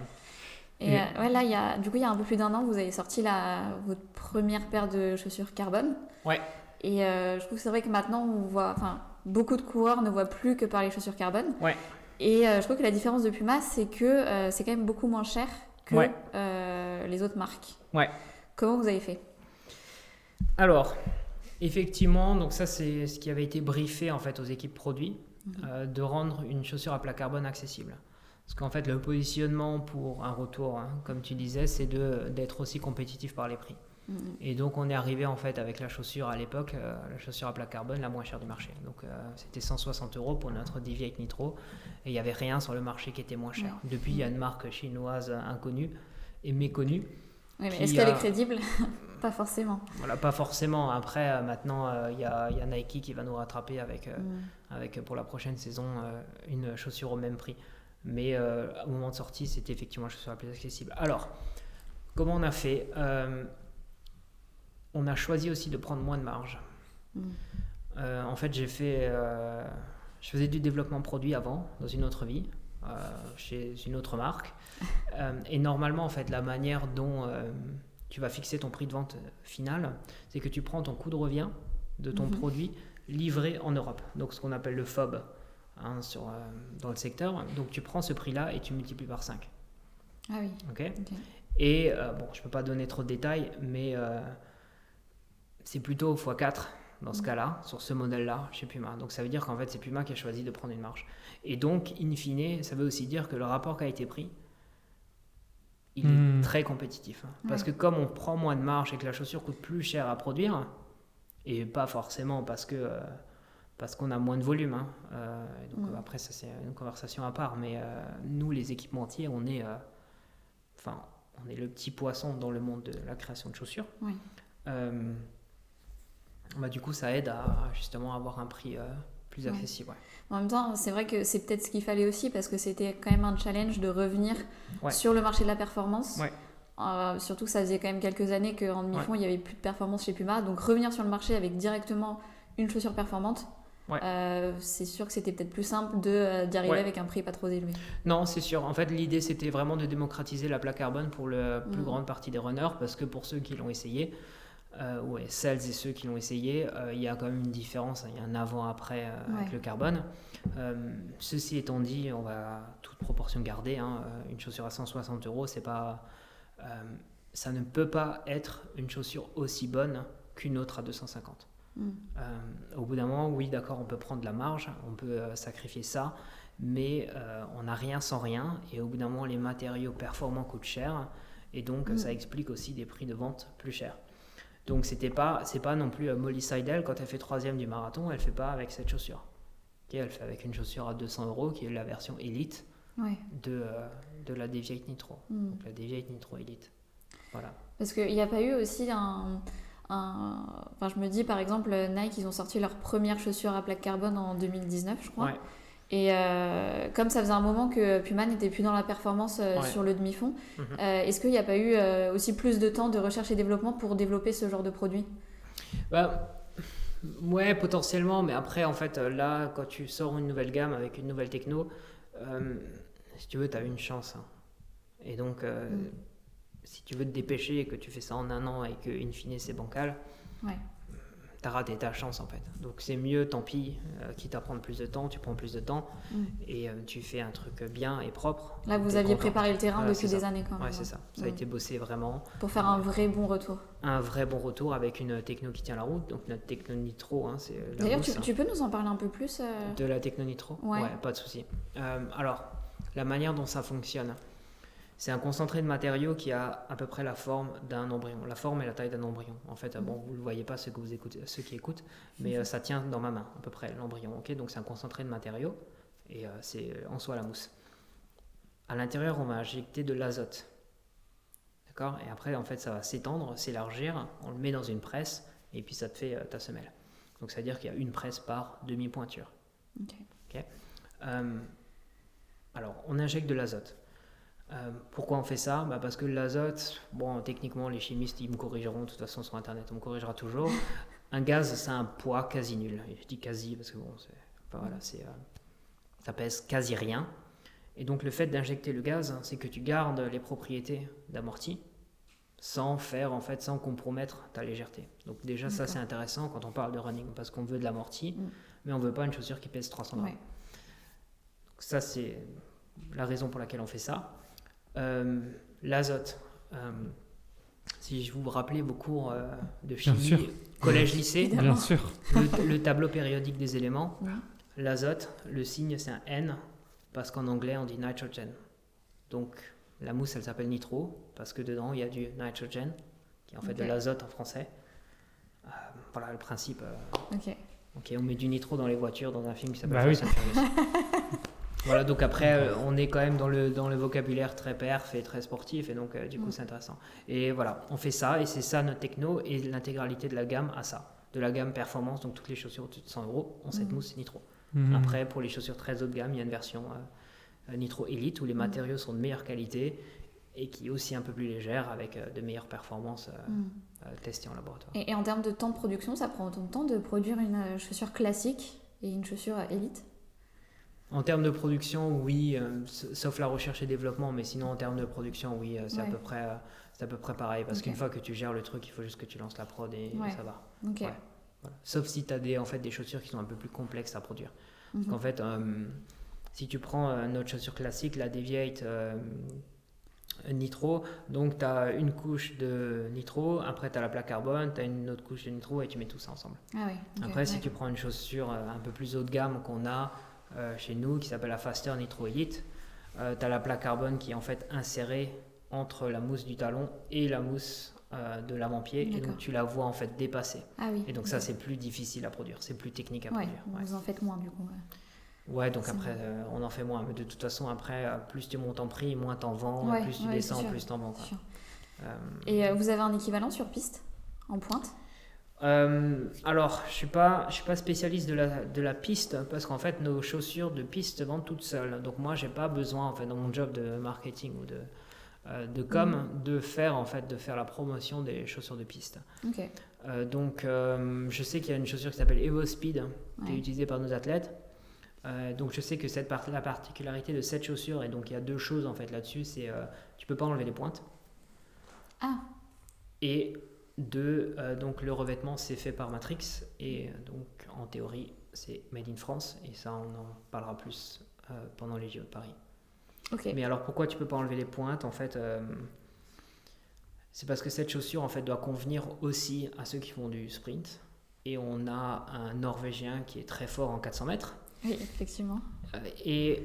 Et Et- euh, ouais, là, il y a, du coup, il y a un peu plus d'un an, vous avez sorti la, votre première paire de chaussures carbone. Ouais. Et euh, je trouve que c'est vrai que maintenant, on voit, enfin, beaucoup de coureurs ne voient plus que par les chaussures carbone. Ouais. Et euh, je trouve que la différence de Puma, c'est que euh, c'est quand même beaucoup moins cher que Ouais. euh, les autres marques. Ouais. Comment vous avez fait? Alors, effectivement, donc ça c'est ce qui avait été briefé en fait aux équipes produits, Mhm. euh, de rendre une chaussure à plat carbone accessible. Parce qu'en fait, le positionnement pour un retour, hein, comme tu disais, c'est d'être aussi compétitif par les prix. Mhm. Et donc, on est arrivé en fait avec la chaussure à l'époque, euh, la chaussure à plat carbone la moins chère du marché. Donc, euh, c'était 160 euros pour notre Deviate Nitro. Et il n'y avait rien sur le marché qui était moins cher. Depuis, il y a une marque chinoise inconnue et méconnue. Oui, mais est-ce qu'elle est crédible? Pas forcément. Voilà, pas forcément. Après, euh, maintenant, euh, il y, a, il y a Nike qui va nous rattraper avec, euh, Mhm. avec pour la prochaine saison euh, une chaussure au même prix. Mais au moment de sortie, c'était effectivement la chaussure la plus accessible. Alors, comment on a fait? On a choisi aussi de prendre moins de marge. Mhm. Euh, en fait, j'ai fait, euh, je faisais du développement produit avant, dans une autre vie, euh, chez une autre marque. Et normalement, en fait, la manière dont tu vas fixer ton prix de vente final, c'est que tu prends ton coût de revient de ton Mhm. produit livré en Europe. Donc, ce qu'on appelle le FOB hein, sur, dans le secteur. Donc, tu prends ce prix-là et tu multiplies par 5. Ah oui. ok? Et bon, je peux pas donner trop de détails, mais c'est plutôt x4 dans ce Mhm. cas-là, sur ce modèle-là, chez Puma. Donc ça veut dire qu'en fait, c'est Puma qui a choisi de prendre une marge. Et donc, in fine, ça veut aussi dire que le rapport qui a été pris, il est très compétitif. hein. Parce Ouais. que comme on prend moins de marge et que la chaussure coûte plus cher à produire, et pas forcément parce que euh, parce qu'on a moins de volume. hein, euh, donc euh, après, ça c'est une conversation à part. Mais euh, nous, les équipementiers, on est, enfin, on est le petit poisson dans le monde de la création de chaussures. Oui. Bah, du coup, ça aide à justement avoir un prix euh, plus accessible. ouais. En même temps, c'est vrai que c'est peut-être ce qu'il fallait aussi parce que c'était quand même un challenge de revenir Ouais. sur le marché de la performance. Euh, surtout que ça faisait quand même quelques années qu'en demi-fond, il n'y avait plus de performance chez Puma. Donc revenir sur le marché avec directement une chaussure performante, Ouais. euh, c'est sûr que c'était peut-être plus simple de, euh, d'y arriver Ouais. avec un prix pas trop élevé. Non, c'est sûr. En fait, l'idée, c'était vraiment de démocratiser la plaque carbone pour la plus Mhm. grande partie des runners, parce que pour ceux qui l'ont essayé, euh, ouais, celles et ceux qui l'ont essayé, euh, il y a quand même une différence. hein. Il y a un avant-après euh, avec le carbone. Euh, ceci étant dit, on va toute proportion garder. hein, une chaussure à 160 euros, c'est pas, ça ne peut pas être une chaussure aussi bonne qu'une autre à 250. Mm. Euh, au bout d'un moment, oui, d'accord, on peut prendre de la marge, on peut sacrifier ça, mais on n'a rien sans rien. Et au bout d'un moment, les matériaux performants coûtent cher, et donc euh, Mm. ça explique aussi des prix de vente plus chers. Donc c'était pas, c'est pas non plus euh, Molly Seidel quand elle fait troisième du marathon, elle fait pas avec cette chaussure. Ok, elle fait avec une chaussure à 200 euros qui est la version élite Ouais. de, euh, de la Deviate Nitro. Mm. Donc la Deviate Nitro Elite. Voilà. Parce qu'il n'y a pas eu aussi un, un- Enfin, je me dis, par exemple, Nike, ils ont sorti leur première chaussure à plaque carbone en 2019, je crois. Ouais. Et euh, comme ça faisait un moment que Puma n'était plus dans la performance euh, Ouais. sur le demi-fond, Mhm. euh, est-ce qu'il n'y a pas eu aussi plus de temps de recherche et développement pour développer ce genre de produit? Bah, ouais, potentiellement, mais après, en fait, là, quand tu sors une nouvelle gamme avec une nouvelle techno, si tu veux, tu as une chance. hein. Et donc, Mm. si tu veux te dépêcher et que tu fais ça en un an et que, in fine, c'est bancal, Ouais. T'as raté ta chance, en fait. Donc, c'est mieux, tant pis, euh, quitte à prendre plus de temps, tu prends plus de temps Mm. et euh, tu fais un truc bien et propre. Là, vous aviez content. préparé le terrain Voilà, depuis des années quand même. Ouais, c'est ça. Ça a Mm. été bossé vraiment. Pour faire un vrai bon retour. Un vrai bon retour avec une techno qui tient la route. Donc, notre techno nitro, hein, c'est euh, D'ailleurs, tu, hein. tu peux nous en parler un peu plus euh, De la techno nitro? Ouais. pas de souci. Euh, alors, la manière dont ça fonctionne, c'est un concentré de matériaux qui a à peu près la forme d'un embryon. La forme et la taille d'un embryon. En fait, euh, bon, vous le voyez pas ceux, que vous écoutez, ceux qui écoutent, mais euh, ça tient dans ma main, à peu près, l'embryon. ok? Donc, c'est un concentré de matériaux et euh, c'est euh, en soi la mousse. À l'intérieur, on va injecter de l'azote. D'accord? Et après, en fait, ça va s'étendre, s'élargir. On le met dans une presse et puis ça te fait euh, ta semelle. Donc, ça veut dire qu'il y a une presse par demi-pointure. Ok. Alors, on injecte de l'azote. Euh, pourquoi on fait ça? Bah, Parce que l'azote, bon, techniquement, les chimistes, ils me corrigeront, de toute façon, sur Internet, on me corrigera toujours. Un gaz, c'est un poids quasi nul. Et je dis quasi parce que, bon, c'est, enfin, voilà, c'est, euh, ça pèse quasi rien. Et donc, le fait d'injecter le gaz, c'est que tu gardes les propriétés d'amorti sans faire, en fait, sans compromettre ta légèreté. Donc, déjà, ça, c'est intéressant quand on parle de running, parce qu'on veut de l'amorti, Mm. mais on veut pas une chaussure qui pèse 300 grammes. Ouais. Donc ça, c'est la raison pour laquelle on fait ça. Euh, L'azote. euh, si je vous rappelais vos cours euh, de chimie, collège-lycée, Évidemment. Bien sûr. le, le tableau périodique des éléments, l'azote, le signe c'est un N, parce qu'en anglais on dit nitrogen. Donc la mousse elle s'appelle nitro, parce que dedans il y a du nitrogen, qui est en fait de l'azote en français. Euh, voilà le principe. euh, Ok. Ok, on met du nitro dans les voitures dans un film qui s'appelle Bah oui. Voilà, donc après, euh, on est quand même dans le, dans le vocabulaire très perf et très sportif, et donc euh, du coup, Mm. c'est intéressant. Et voilà, on fait ça, et c'est ça notre techno, et l'intégralité de la gamme a ça. De la gamme performance, donc toutes les chaussures au-dessus de 100 euros ont cette Mm. mousse nitro. Mhm. Après, pour les chaussures très haut de gamme, il y a une version euh, nitro Elite où les matériaux sont de meilleure qualité et qui est aussi un peu plus légère avec de meilleures performances euh, Mm. testées en laboratoire. Et, et en termes de temps de production, ça prend autant de temps de produire une chaussure classique et une chaussure élite? En termes de production, oui, euh, sauf la recherche et développement, mais sinon en termes de production, oui, euh, c'est à peu près, euh, c'est à peu près pareil. Parce qu'une fois que tu gères le truc, il faut juste que tu lances la prod et Ouais. ça va. Ok. Ouais. Voilà. Sauf si tu as des, en fait, des chaussures qui sont un peu plus complexes à produire. Mhm. Parce qu'en fait, euh, si tu prends notre chaussure classique, la Deviate euh, Nitro, donc tu as une couche de nitro, après tu as la plaque carbone, tu as une autre couche de nitro et tu mets tout ça ensemble. Ah oui. Après, si tu prends une chaussure un peu plus haut de gamme qu'on a chez nous, qui s'appelle la Faster Nitro Elite, tu as la plaque carbone qui est en fait insérée entre la mousse du talon et la mousse euh, de l'avant-pied, et donc tu la vois en fait dépasser. Ah oui. Et donc ça, c'est plus difficile à produire, c'est plus technique à Ouais, produire. Ouais. vous en faites moins du coup. ouais. Ouais, donc après, euh, on en fait moins. Mais de toute façon, après, euh, plus tu montes en prix, moins t'en vends, plus tu descends, plus t'en vends. Quoi. Euh, Et euh, vous avez un équivalent sur piste en pointe? Euh, alors, je suis pas, je suis pas spécialiste de la, de la piste parce qu'en fait, nos chaussures de piste se vendent toutes seules. Donc moi, j'ai pas besoin en fait dans mon job de marketing ou de euh, de com de faire en fait de faire la promotion des chaussures de piste. Euh, donc, euh, je sais qu'il y a une chaussure qui s'appelle Evo Speed qui est utilisée par nos athlètes. Donc, je sais que cette part- la particularité de cette chaussure et donc il y a deux choses en fait là-dessus, c'est tu peux pas enlever les pointes. Ah. Et deux, euh, donc le revêtement c'est fait par Matrix et donc en théorie c'est made in France et ça on en parlera plus euh, pendant les JO de Paris. Mais alors pourquoi tu peux pas enlever les pointes en fait euh, C'est parce que cette chaussure en fait doit convenir aussi à ceux qui font du sprint et on a un Norvégien qui est très fort en 400 mètres Oui, effectivement. euh, et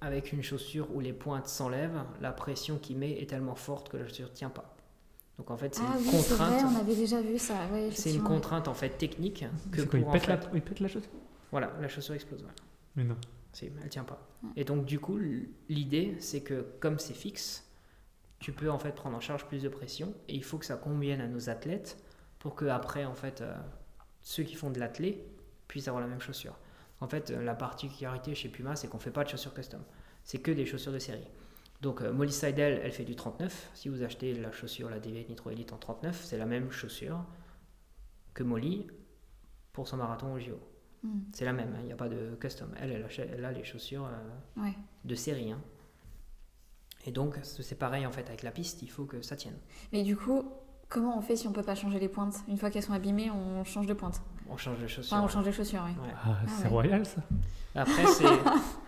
avec une chaussure où les pointes s'enlèvent, la pression qu'il met est tellement forte que la chaussure tient pas. Donc en fait c'est Ah une oui, c'est vrai, contrainte. on avait déjà vu ça. Ouais, C'est une effectivement. contrainte en fait technique que quoi, il pour pète, fait, la... il pète la chaussure? Voilà la chaussure explose. voilà. Mais non. C'est- Elle tient pas. Ouais. Et donc du coup l'idée c'est que comme c'est fixe, tu peux en fait prendre en charge plus de pression et il faut que ça convienne à nos athlètes pour que après en fait euh, ceux qui font de l'athlé puissent avoir la même chaussure. En fait, la particularité chez Puma, c'est qu'on fait pas de chaussures custom. C'est que des chaussures de série. Donc Molly Seidel, elle fait du 39. Si vous achetez la chaussure, la Deviate Nitro Elite en 39, c'est la même chaussure que Molly pour son marathon au JO. Hmm. C'est la même, il n'y a pas de custom. Elle, elle, achète- elle a les chaussures euh, Ouais. de série. hein. Et donc, c'est pareil en fait avec la piste, il faut que ça tienne. Mais du coup, comment on fait si on peut pas changer les pointes? Une fois qu'elles sont abîmées, on change de pointe. On change de chaussures. Enfin, on change les chaussures, oui. Ouais. Ah, c'est ouais. royal ça. Après, c'est.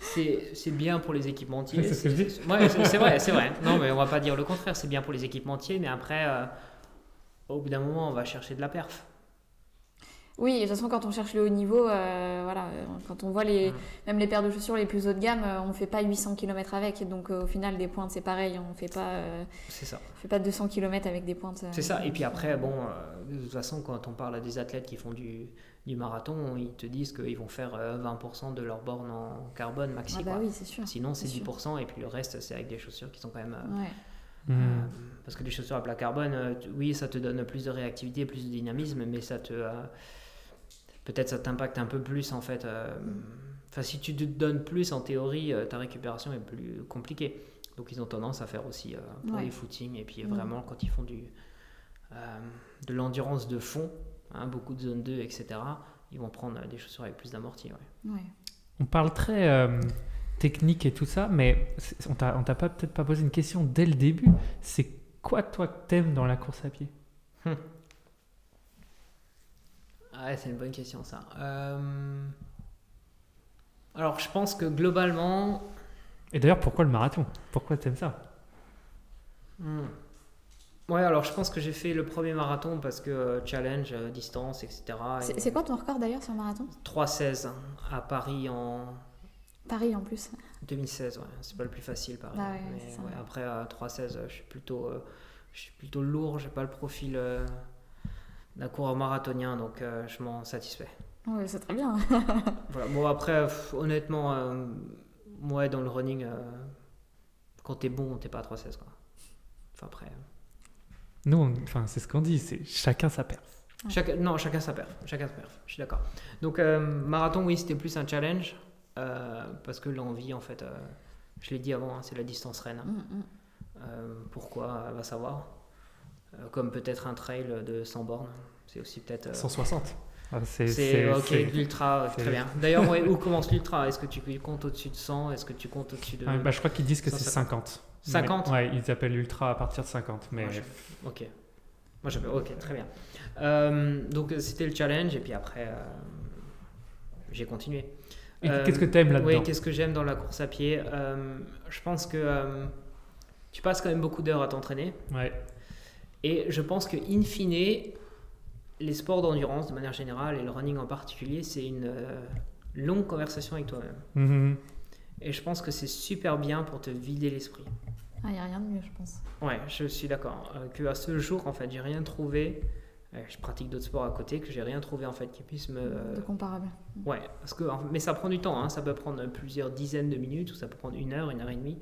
C'est c'est bien pour les équipementiers. C'est ce que je dis. Ouais, c'est c'est vrai, c'est vrai. Non, mais on va pas dire le contraire. C'est bien pour les équipementiers, mais après, euh, au bout d'un moment, on va chercher de la perf. Oui, et de toute façon, quand on cherche le haut niveau, euh, voilà, quand on voit les, même les paires de chaussures les plus haut de gamme, euh, on fait pas 800 km avec. Donc euh, au final, des pointes, c'est pareil. On fait pas, euh, C'est ça. on fait pas 200 km avec des pointes. C'est ça. Et puis après, bon, euh, de toute façon, quand on parle à des athlètes qui font du, du marathon, ils te disent qu'ils vont faire euh, 20% de leur borne en carbone maxi. Ah bah quoi. oui, c'est sûr. Sinon, c'est c'est sûr. 10%, et puis le reste, c'est avec des chaussures qui sont quand même. Ouais. Euh, parce que les chaussures à plat carbone, euh, oui, ça te donne plus de réactivité, plus de dynamisme, mais ça te. euh, Peut-être ça t'impacte un peu plus en fait. euh, Enfin, si tu te donnes plus en théorie, euh, ta récupération est plus compliquée. Donc ils ont tendance à faire aussi euh, pour Ouais. les footings et puis Mm. vraiment quand ils font du, euh, de l'endurance de fond, hein, beaucoup de zone 2, etc., ils vont prendre euh, des chaussures avec plus d'amorti. ouais. Ouais. On parle très euh, technique et tout ça, mais on t'a on t'a pas peut-être pas posé une question dès le début. C'est quoi toi que t'aimes dans la course à pied? Ah ouais, c'est une bonne question ça. Euh, Alors je pense que globalement, Et d'ailleurs, pourquoi le marathon? Pourquoi t'aimes ça? Hmm. Ouais, alors je pense que j'ai fait le premier marathon parce que euh, challenge, euh, distance, etc. C'est Et c'est quoi ton record d'ailleurs sur le marathon? 3,16 à Paris en Paris en plus. 2016, ouais. C'est pas le plus facile, Paris. Bah ouais, Mais ouais, après, à 3,16, euh, je suis plutôt, euh, je suis plutôt lourd, j'ai pas le profil euh, d'un coureur marathonien, donc euh, je m'en satisfais. Ouais, c'est très bien. Voilà. Bon, après, pff, honnêtement, euh, ouais, dans le running, euh, quand t'es bon, t'es pas à 3,16, quoi. Enfin, après. Nous, on- enfin, c'est ce qu'on dit, c'est chacun sa perf. Ouais. Non, chacun sa perf. Chacun sa perf. Je suis d'accord. Donc, euh, marathon, oui, c'était plus un challenge. euh, parce que l'envie, en fait, euh, je l'ai dit avant, hein, c'est la distance reine. Mm, mm. Euh, pourquoi, va savoir. Euh, comme peut-être un trail de 100 bornes. C'est aussi peut-être. euh, 160. Ah, c'est ok, l'ultra, euh, très bien. D'ailleurs, ouais, où commence l'ultra? Est-ce que tu comptes au-dessus de 100 Est-ce que tu comptes au-dessus de. Ah, bah, je crois qu'ils disent que c'est 150. 50. 50 Mais- Ouais, ils appellent ultra à partir de 50. Mais Ok. Moi, j'avais. Ok, très bien. Euh, donc, euh, c'était le challenge, et puis après, euh, j'ai continué. Euh, qu'est-ce que t'aimes là-dedans? Oui, qu'est-ce que j'aime dans la course à pied? Euh, Je pense que euh, tu passes quand même beaucoup d'heures à t'entraîner. Ouais. Et je pense que, in fine, les sports d'endurance, de manière générale, et le running en particulier, c'est une euh, longue conversation avec toi-même. Mhm. Et je pense que c'est super bien pour te vider l'esprit. Ah, y a rien de mieux, je pense. Ouais, je suis d'accord. Euh, que à ce jour, en fait, j'ai rien trouvé. euh, je pratique d'autres sports à côté que j'ai rien trouvé en fait qui puisse me. De comparable. Ouais, parce que mais ça prend du temps. hein, Ça peut prendre plusieurs dizaines de minutes ou ça peut prendre une heure, une heure et demie.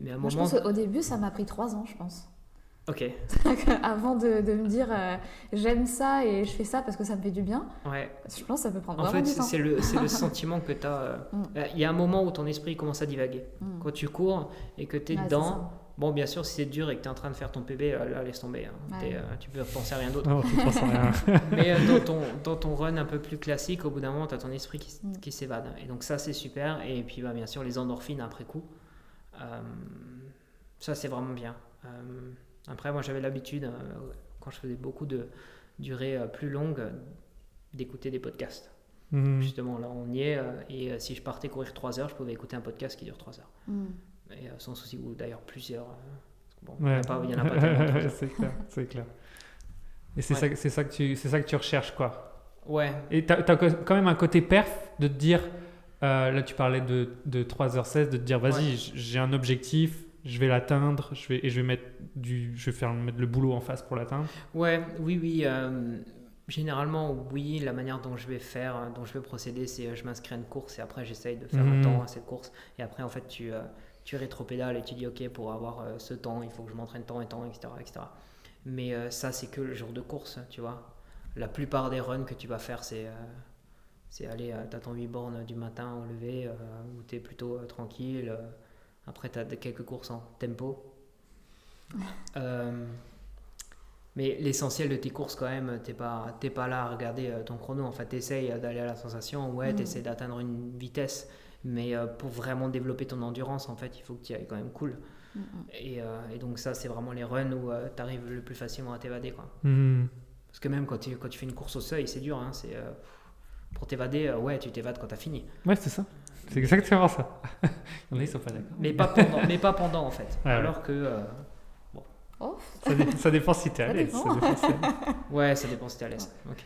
Mais à un Moi, je moment. pense qu'au début, ça m'a pris trois ans, je pense. Ok. Avant de, de me dire euh, j'aime ça et je fais ça parce que ça me fait du bien, Ouais. je pense que ça peut prendre En vraiment fait, du temps. c'est le, c'est le sentiment que tu as. Mm. Il y a un moment où ton esprit commence à divaguer. Mm. Quand tu cours et que tu es Ouais, dedans, bon, bien sûr, si c'est dur et que tu es en train de faire ton PB, euh, là, laisse tomber. hein. Ouais. Euh, tu peux penser à rien d'autre. Non, tu penses à rien. Mais euh, dans, ton, dans ton run un peu plus classique, au bout d'un moment, tu as ton esprit qui, Mm. qui s'évade. Et donc, ça, c'est super. Et puis, bah, bien sûr, les endorphines après coup. Euh, ça, c'est vraiment bien. Après, moi, j'avais l'habitude, euh, quand je faisais beaucoup de durées euh, plus longues, d'écouter des podcasts. Mhm. Justement, là, on y est. euh, et euh, si je partais courir 3 heures, je pouvais écouter un podcast qui dure 3 heures. Et euh, sans souci, ou d'ailleurs plusieurs. euh, bon, il n'y en a pas, il y en a pas tellement. c'est clair, c'est clair. Et c'est Ouais. ça, c'est ça que tu, c'est ça que tu recherches quoi. Ouais, Et t'as as quand même un côté perf de te dire, euh, là tu parlais de, de 3h16, de te dire vas-y, Ouais. j'ai un objectif, je vais l'atteindre, je vais, et je vais mettre du, je vais faire mettre le boulot en face pour l'atteindre. Ouais, oui, oui. euh, généralement, oui, la manière dont je vais faire, euh, dont je vais procéder, c'est euh, je m'inscris à une course et après j'essaye de faire Mhm. un temps à cette course. Et après, en fait, tu, euh, tu rétropédales et tu dis, OK, pour avoir euh, ce temps, il faut que je m'entraîne tant et tant, etc. etc. Mais ça, c'est que le jour de course, tu vois. La plupart des runs que tu vas faire, c'est C'est aller, t'as ton 8 bornes du matin au lever, où tu es plutôt tranquille. Euh, après, tu as quelques courses en tempo. Euh, mais l'essentiel de tes courses, quand même, t'es pas, t'es pas là à regarder euh, ton chrono. En fait, tu essayes d'aller à la sensation, ouais, Mm. tu essaies d'atteindre une vitesse. Mais euh, pour vraiment développer ton endurance, en fait, il faut que tu ailles quand même cool. Et, euh, et donc, ça, c'est vraiment les runs où tu arrives le plus facilement à t'évader. quoi. Mhm. Parce que même quand tu, quand tu fais une course au seuil, c'est dur. Hein, c'est, euh, pour t'évader, euh, ouais, tu t'évades quand tu as fini. Ouais, c'est ça. C'est exactement ça. Il y en a, ils sont pas d'accord. Mais pas pendant, mais pas pendant en fait. Ouais, ouais. Alors que. euh, Oh, Ça, dé- ça dépend si t'es à l'aise. ouais, ça dépend si t'es à l'aise. Ok.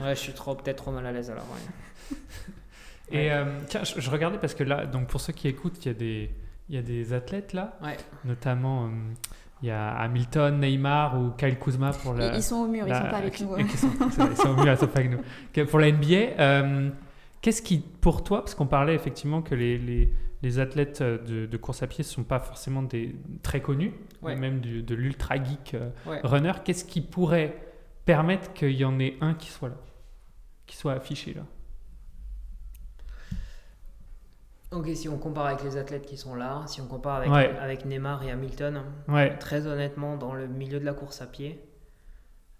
ouais, je suis trop, peut-être trop mal à l'aise alors. ouais. Et euh, tiens, je, je regardais parce que là, donc pour ceux qui écoutent, il y a des, il y a des athlètes là, Ouais. notamment euh, il y a Hamilton, Neymar ou Kyle Kuzma pour la. Ils ils sont au mur, ils la- sont pas avec nous. qui sont- c'est vrai, Ils sont venus, ils sont pas avec nous. Pour la NBA, euh, qu'est-ce qui, pour toi, parce qu'on parlait effectivement que les, les, les athlètes euh, de, de course à pied ne sont pas forcément des, très connus, Ouais. même du- de l'ultra geek euh, Ouais. runner, qu'est-ce qui pourrait permettre qu'il y en ait un qui soit là, qui soit affiché là? Ok, si on compare avec les athlètes qui sont là, si on compare avec, Ouais. avec Neymar et Hamilton, Ouais. très honnêtement, dans le milieu de la course à pied,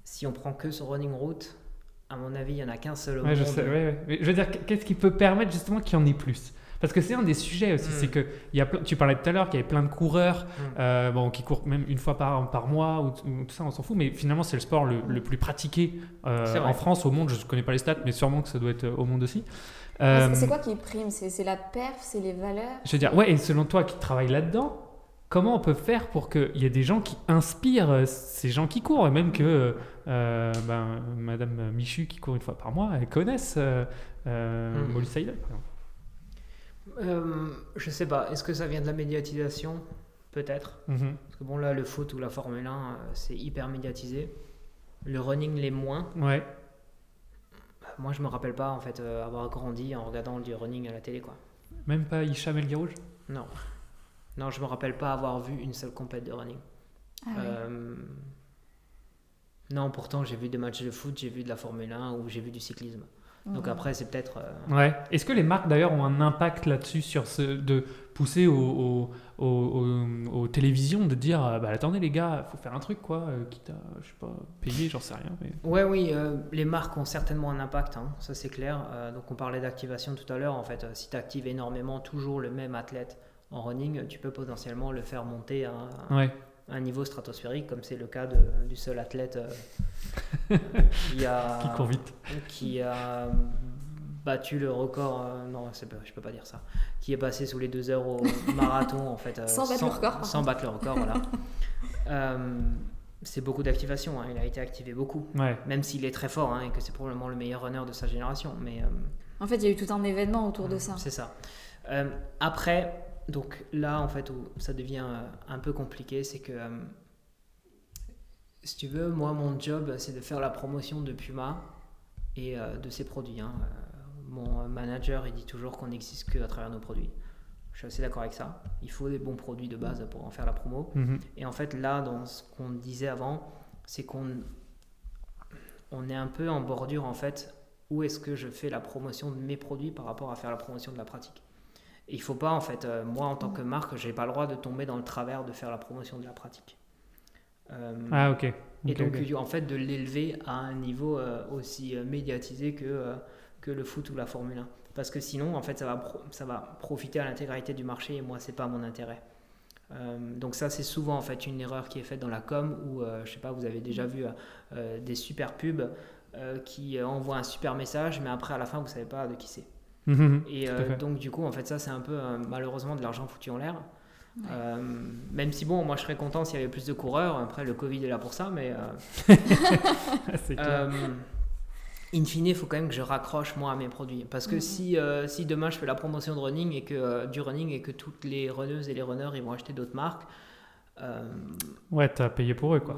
si on prend que son running route, à mon avis, il n'y en a qu'un seul au Ouais, je monde. sais, ouais, ouais. Mais je veux dire, qu'est-ce qui peut permettre justement qu'il y en ait plus? Parce que c'est un des sujets aussi, Mm. c'est que il y a plein- tu parlais tout à l'heure qu'il y avait plein de coureurs Mm. euh, bon, qui courent même une fois par, par mois ou, ou tout ça, on s'en fout, mais finalement c'est le sport le, le plus pratiqué euh, en France, au monde, je ne connais pas les stats, mais sûrement que ça doit être euh, au monde aussi. Mais Euh, c'est- quoi qui prime? C'est la perf, c'est les valeurs? je veux dire, ouais, et selon toi qui travailles là-dedans, comment on peut faire pour qu'il y ait des gens qui inspirent euh, ces gens qui courent, et même que euh, ben, Madame Michu qui court une fois par mois, elle connaisse euh, euh, Mm. Molly Seidel, par exemple. Euh, je sais pas, est-ce que ça vient de la médiatisation? Peut-être. Mhm. Parce que bon, là, le foot ou la Formule 1, euh, c'est hyper médiatisé. Le running l'est moins. Ouais. Moi, je me rappelle pas, en fait, euh, avoir grandi en regardant du running à la télé, quoi. Même pas Hicham El Guerrouj Non. Non, je me rappelle pas avoir vu une seule compète de running. Ah. Euh, Non, pourtant, j'ai vu des matchs de foot, j'ai vu de la Formule 1 ou j'ai vu du cyclisme. Donc après, c'est peut-être... euh, Ouais. Est-ce que les marques d'ailleurs ont un impact là-dessus sur ce de pousser aux, aux- aux- aux- aux télévisions de dire euh, bah attendez les gars, faut faire un truc quoi, quitte à je sais pas payer, j'en sais rien. Mais... Ouais, oui, euh, les marques ont certainement un impact, hein, ça c'est clair. Euh, donc on parlait d'activation tout à l'heure. En fait, euh, si tu actives énormément toujours le même athlète en running, tu peux potentiellement le faire monter à un, Ouais. un niveau stratosphérique, comme c'est le cas de- du seul athlète euh, qui a Qui court vite. qui a battu le record. euh, non, pas- je peux pas dire ça. Qui est passé sous les deux heures au marathon en fait. euh, Sans battre le record, Sans battre le record, voilà. Euh, c'est beaucoup d'activation. hein, Il a été activé beaucoup. Ouais. Même s'il est très fort hein, et que c'est probablement le meilleur runner de sa génération. Mais euh, En fait, il y a eu tout un événement autour de ça. c'est ça. Euh, après, donc là, en fait, où ça devient euh, un peu compliqué, c'est que, euh, si tu veux, moi, mon job, c'est de faire la promotion de Puma et euh, de ses produits. hein. Mon manager, il dit toujours qu'on n'existe qu'à travers nos produits. Je suis assez d'accord avec ça. Il faut des bons produits de base pour en faire la promo. Mhm. Et en fait, là, dans ce qu'on disait avant, c'est qu'on on est un peu en bordure, en fait, où est-ce que je fais la promotion de mes produits par rapport à faire la promotion de la pratique. Il faut pas, en fait, euh, moi, en tant que marque, j'ai pas le droit de tomber dans le travers de faire la promotion de la pratique. Euh, Ah ok. et donc, en fait, de l'élever à un niveau euh, aussi médiatisé que, que le foot ou la Formule 1. Parce que sinon, en fait, ça va, pro- ça va profiter à l'intégralité du marché et moi, c'est pas mon intérêt. Donc ça, c'est souvent en fait une erreur qui est faite dans la com où, je sais pas, vous avez déjà vu des super pubs qui envoient un super message, mais après, à la fin, vous savez pas de qui c'est. Mhm. Et euh, donc, du coup, en fait, ça, c'est un peu euh, malheureusement de l'argent foutu en l'air. Ouais. Euh, même si, bon, moi, je serais content s'il y avait plus de coureurs. Après, le Covid est là pour ça, mais... euh, clair. euh, in fine, il faut quand même que je raccroche moi à mes produits. Parce que Mhm. si, euh, si demain je fais la promotion de running et que, euh, du running et que toutes les runneuses et les runners ils vont acheter d'autres marques, Euh, ouais, t'as payé pour eux, quoi.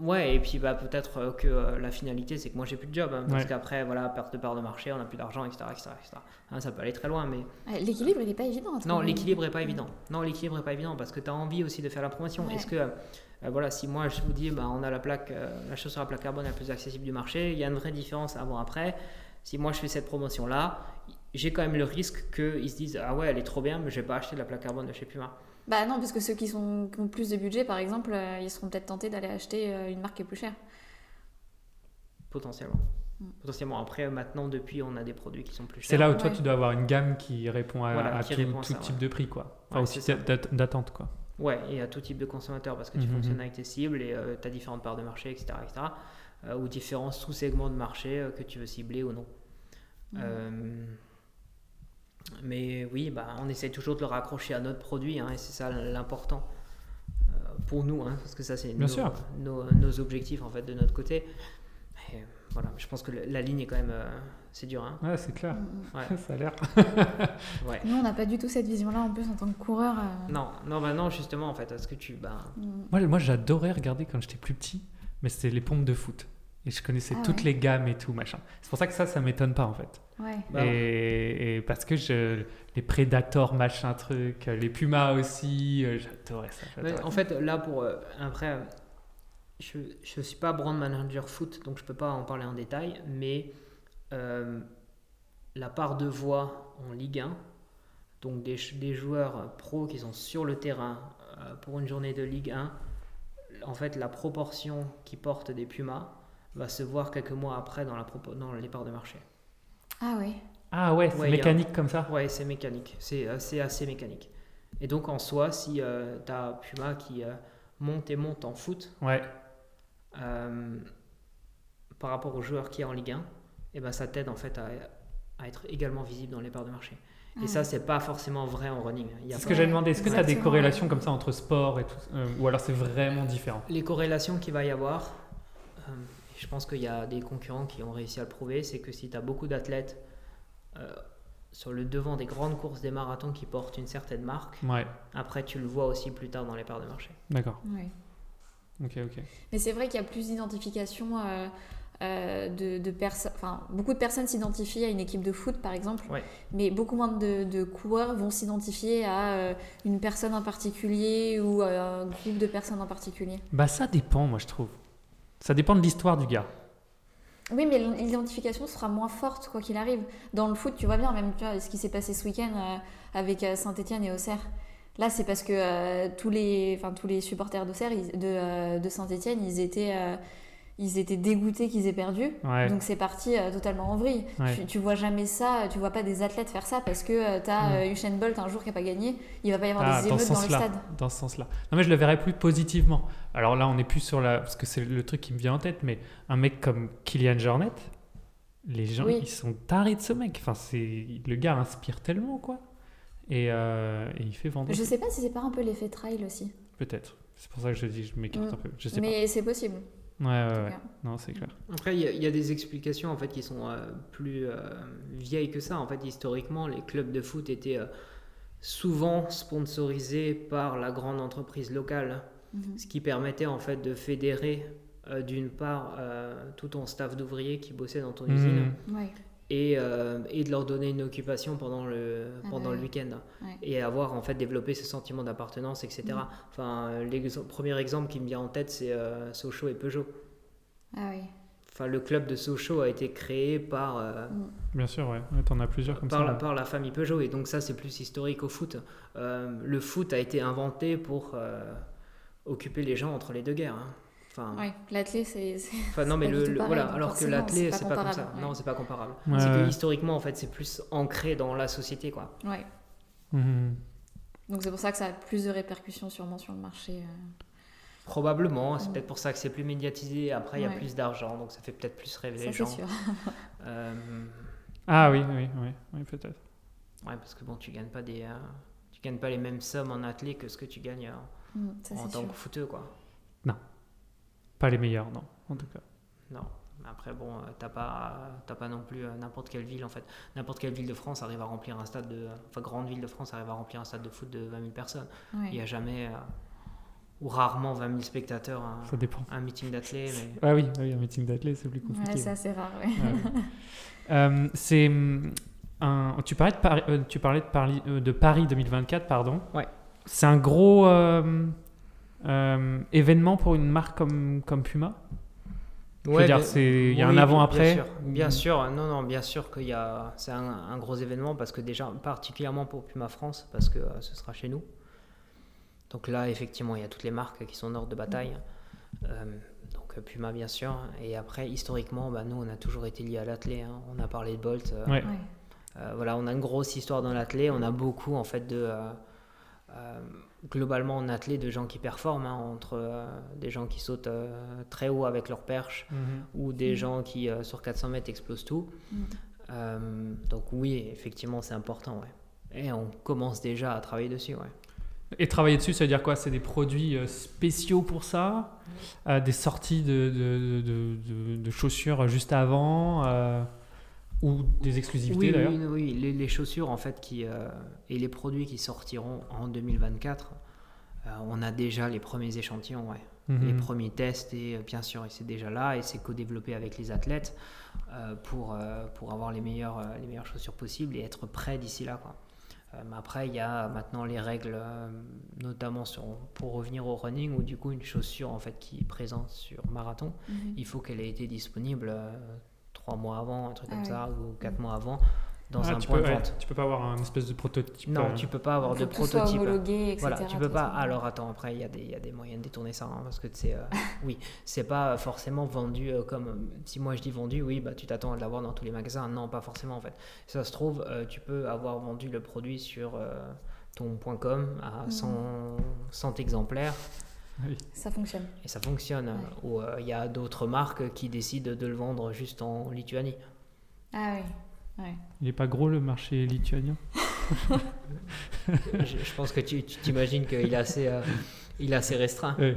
Ouais, et puis bah, peut-être euh, que euh, la finalité, c'est que moi, j'ai plus de job. hein, parce qu'après, voilà, perte de part de marché, on n'a plus d'argent, etc. etc., etc. Hein, ça peut aller très loin, mais... L'équilibre, il n'est pas évident. Non, l'équilibre n'est pas évident. Non, l'équilibre n'est pas évident parce que tu as envie aussi de faire la promotion. Est-ce que, voilà, si moi, je vous dis, bah, on a la plaque, la chaussure à plaque carbone la plus accessible du marché, il y a une vraie différence avant-après. Si moi, je fais cette promotion-là, j'ai quand même le risque qu'ils se disent, ah ouais, elle est trop bien, mais je vais pas acheter de la plaque carbone de chez Puma. Bah non, parce que ceux qui, sont, ont plus de budget, par exemple, euh, ils seront peut-être tentés d'aller acheter euh, une marque qui est plus chère. Potentiellement. Mm. Potentiellement. Après, maintenant, depuis, on a des produits qui sont plus chers. C'est là où toi, tu dois avoir une gamme qui répond à, tout, type de prix, quoi. Enfin, aussi d'attente, quoi. Ouais, et à tout type de consommateur, parce que tu mhm, fonctionnes avec tes cibles et euh, tu as différentes parts de marché, etc. etc. ou différents sous-segments de marché que tu veux cibler ou non. Mhm. Mais oui, bah, on essaie toujours de le raccrocher à notre produit, hein, et c'est ça l'important euh, pour nous, hein, parce que ça, c'est nos, nos, objectifs en fait de notre côté. voilà, je pense que la ligne est quand même, euh, c'est dur. Hein. Ouais, c'est clair. Ça a l'air. ouais. Nous, on n'a pas du tout cette vision-là en plus en tant que coureur. Euh. Non, non, bah non, justement, en fait, parce que tu, bah... Mm. Moi, moi j'adorais regarder quand j'étais plus petit, mais c'était les pompes de foot. Et je connaissais ah toutes les gammes et tout, machin. C'est pour ça que ça, ça m'étonne pas, en fait. Ouais. Bah et, parce que je, les Predators, machin truc, les Pumas aussi, euh, j'adorais ça. en fait, là, pour. Euh, après, je ne suis pas brand manager foot, donc je peux pas en parler en détail, mais euh, la part de voix en Ligue 1, donc des, des joueurs pros qui sont sur le terrain pour une journée de Ligue 1, en fait, la proportion qui porte des Pumas va se voir quelques mois après dans, la, dans les parts de marché. Ah oui. Ah ouais, c'est mécanique comme ça Ouais, c'est mécanique. C'est assez mécanique. Et donc en soi, si euh, tu as Puma qui euh, monte et monte en foot, ouais. Euh, par rapport aux joueurs qui est en Ligue 1, et eh ben, ça t'aide en fait à, à, être également visible dans les parts de marché. Et ah. ça, c'est pas forcément vrai en running. C'est ce que j'ai demandé. Est-ce que tu as des corrélations comme ça entre sport et tout Ou alors c'est vraiment différent? Les corrélations qu'il va y avoir, je pense qu'il y a des concurrents qui ont réussi à le prouver, c'est que si tu as beaucoup d'athlètes euh, sur le devant des grandes courses des marathons qui portent une certaine marque, après tu le vois aussi plus tard dans les parts de marché. D'accord. Ok, ok. Mais c'est vrai qu'il y a plus d'identification. Euh, euh, de, personnes, enfin, beaucoup de personnes s'identifient à une équipe de foot par exemple, mais beaucoup moins de, coureurs vont s'identifier à une personne en particulier ou à un groupe de personnes en particulier. Bah ça dépend, moi je trouve. Ça dépend de l'histoire du gars. Oui, mais l'identification sera moins forte quoi qu'il arrive. Dans le foot, tu vois bien, même ce qui s'est passé ce week-end euh, avec euh, Saint-Etienne et Auxerre. Là, c'est parce que euh, tous, les, tous les supporters d'Auxerre, de, de Saint-Etienne, ils étaient ils étaient dégoûtés qu'ils aient perdu. Donc c'est parti euh, totalement en vrille. Tu, vois jamais ça, tu vois pas des athlètes faire ça parce que tu as Usain Bolt un jour qui a pas gagné, il va pas y avoir ah, des émeutes dans, le stade. Dans ce sens-là. Non mais je le verrais plus positivement. Alors là on est plus sur la parce que c'est le truc qui me vient en tête mais un mec comme Kylian Jornet, les gens ils sont tarés de ce mec. Enfin c'est le gars inspire tellement quoi. Et, euh, il fait vendre. Je sais pas si c'est pas un peu l'effet trail aussi. Peut-être. C'est pour ça que je dis je m'écarte mm. un peu. Je sais mais c'est possible. Ouais, ouais, ouais. Non, c'est clair. Après, il y, a des explications en fait qui sont euh, plus euh, vieilles que ça. En fait, historiquement, les clubs de foot étaient euh, souvent sponsorisés par la grande entreprise locale, mhm. ce qui permettait en fait de fédérer d'une part tout ton staff d'ouvriers qui bossait dans ton usine. Mhm. Ouais et, euh, et, de leur donner une occupation pendant le, ah pendant le week-end et avoir en fait développé ce sentiment d'appartenance, etc. Mm. Enfin, le premier exemple qui me vient en tête, c'est euh, Sochaux et Peugeot. Ah oui. Enfin, le club de Sochaux a été créé par. Euh, mm. Bien sûr, ouais. T'en as plusieurs comme par ça. La, Par la famille Peugeot. Et donc, ça, c'est plus historique au foot. le foot a été inventé pour occuper les gens entre les deux guerres. Hein. Enfin, ouais, l'athlé, c'est. Enfin, non, mais le, voilà, alors que l'athlé, c'est pas, comme ça. Non, c'est pas comparable. c'est que historiquement, en fait, c'est plus ancré dans la société, quoi. Ouais. Mhm. Donc c'est pour ça que ça a plus de répercussions sûrement sur le marché. Euh. Probablement, c'est peut-être pour ça que c'est plus médiatisé. Après, il y a plus d'argent, donc ça fait peut-être plus rêver les gens. Sûr. euh... Ah oui, oui, oui, oui peut-être. Ouais, parce que bon, tu gagnes pas des, euh, tu gagnes pas les mêmes sommes en athlé que ce que tu gagnes en, mm, en tant que footeux, quoi. Non. Pas les meilleurs, non, en tout cas. Non. Après, bon, euh, t'as pas, pas non plus euh, n'importe quelle ville, en fait. N'importe quelle ville de France arrive à remplir un stade de. Enfin, grande ville de France arrive à remplir un stade de foot de 20 000 personnes. Il n'y a jamais. ou rarement 20 000 spectateurs Ça dépend. un meeting d'athlètes. Mais... Ah oui, ah oui, un meeting d'athlètes, c'est plus compliqué. Ouais, c'est assez rare, ouais. Ouais. Euh, c'est hum, un. Tu parlais de Paris, euh, tu parlais de Paris, euh, de Paris 2024, pardon. Ouais. C'est un gros euh, euh, événement pour une marque comme, comme Puma. Ouais, dire, mais- c'est- il y a oui, un avant-après. Bien sûr, bien sûr. non, non, bien sûr qu'il y a, c'est un, un gros événement parce que déjà, particulièrement pour Puma France, parce que euh, ce sera chez nous. Donc là, effectivement, il y a toutes les marques qui sont en ordre de bataille. Euh, donc Puma, bien sûr. Et après, historiquement, bah, nous, on a toujours été liés à l'athlé. hein. On a parlé de Bolt. euh, Ouais. Ouais. euh, voilà, on a une grosse histoire dans l'athlé. On a beaucoup, en fait, de. Globalement, en athlé, de gens qui performent, hein, entre euh, des gens qui sautent euh, très haut avec leur perche Mhm. ou des Mhm. gens qui, euh, sur 400 mètres, explosent tout. Mhm. Euh, donc, oui, effectivement, c'est important. Ouais. Et on commence déjà à travailler dessus. Ouais. Et travailler dessus, ça veut dire quoi? C'est des produits spéciaux pour ça? Euh, Des sorties de, de, de- de- de chaussures juste avant euh, Ou des exclusivités Oui, d'ailleurs oui, oui, les, les chaussures en fait qui, euh, et les produits qui sortiront en 2024, euh, on a déjà les premiers échantillons, ouais. Mhm. les premiers tests et euh, bien sûr c'est déjà là et c'est co-développé avec les athlètes euh, pour, euh, pour avoir les meilleures, euh, les meilleures chaussures possibles et être prêt d'ici là. Quoi. Euh, mais après il y a maintenant les règles euh, notamment sur, pour revenir au running où du coup une chaussure en fait qui est présente sur marathon Mhm. il faut qu'elle ait été disponible euh, trois mois avant, un truc Ah comme ouais. ça, ou quatre Mm. mois avant, dans Ah, un tu, point peux, de ouais, vente. tu peux pas avoir un espèce de prototype. Non, euh, tu peux pas avoir de prototype. homologué, etc. Voilà, tu peux pas. Alors attends, après il y, a des- il y a des moyens de détourner ça, hein, parce que c'est, euh, oui, c'est pas forcément vendu euh, comme. Si moi je dis vendu, oui, bah tu t'attends à l'avoir dans tous les magasins. Non, pas forcément en fait. Ça se trouve, euh, tu peux avoir vendu le produit sur euh, ton point .com à Mhm. 100, 100 exemplaires oui. Ça fonctionne. et ça fonctionne. Ouais. Ou euh, il y a d'autres marques qui décident de le vendre juste en Lituanie. Ah oui. Ouais. Il est pas gros le marché lituanien je, je pense que tu tu t'imagines qu'il est assez, euh, il est assez restreint. Ouais.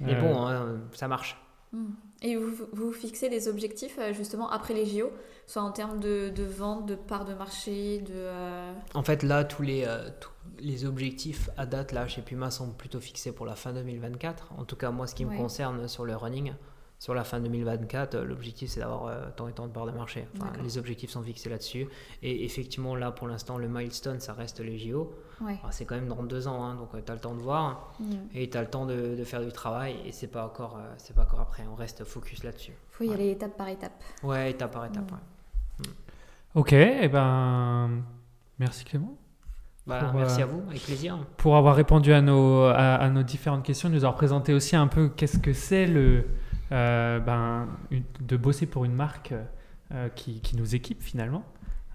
Mais bon, hein, ça marche. Hmm. Et vous vous fixez des objectifs euh, justement après les JO, soit en termes de, de vente, de part de marché, de. euh, En fait, là, tous les, euh, tous les objectifs à date là chez Puma sont plutôt fixés pour la fin 2024. En tout cas, moi, ce qui me concerne sur le running, sur la fin 2024, euh, l'objectif c'est d'avoir euh, tant et tant de parts de marché. Enfin, les objectifs sont fixés là-dessus. Et effectivement, là, pour l'instant, le milestone, ça reste les JO. Ouais. Alors, c'est quand même dans deux ans, hein, donc tu as le temps de voir et tu as le temps de, de faire du travail. Et c'est pas encore, euh, c'est pas encore après. On reste focus là-dessus. Faut y Ouais. aller étape par étape. Ouais, étape par étape. Mm. ouais. Ok, et ben merci Clément Bah, Pour, merci euh, à vous, avec plaisir. pour avoir répondu à nos, à, à nos différentes questions, nous avoir présenté aussi un peu qu'est-ce que c'est le euh, ben, de bosser pour une marque euh, qui, qui nous équipe finalement.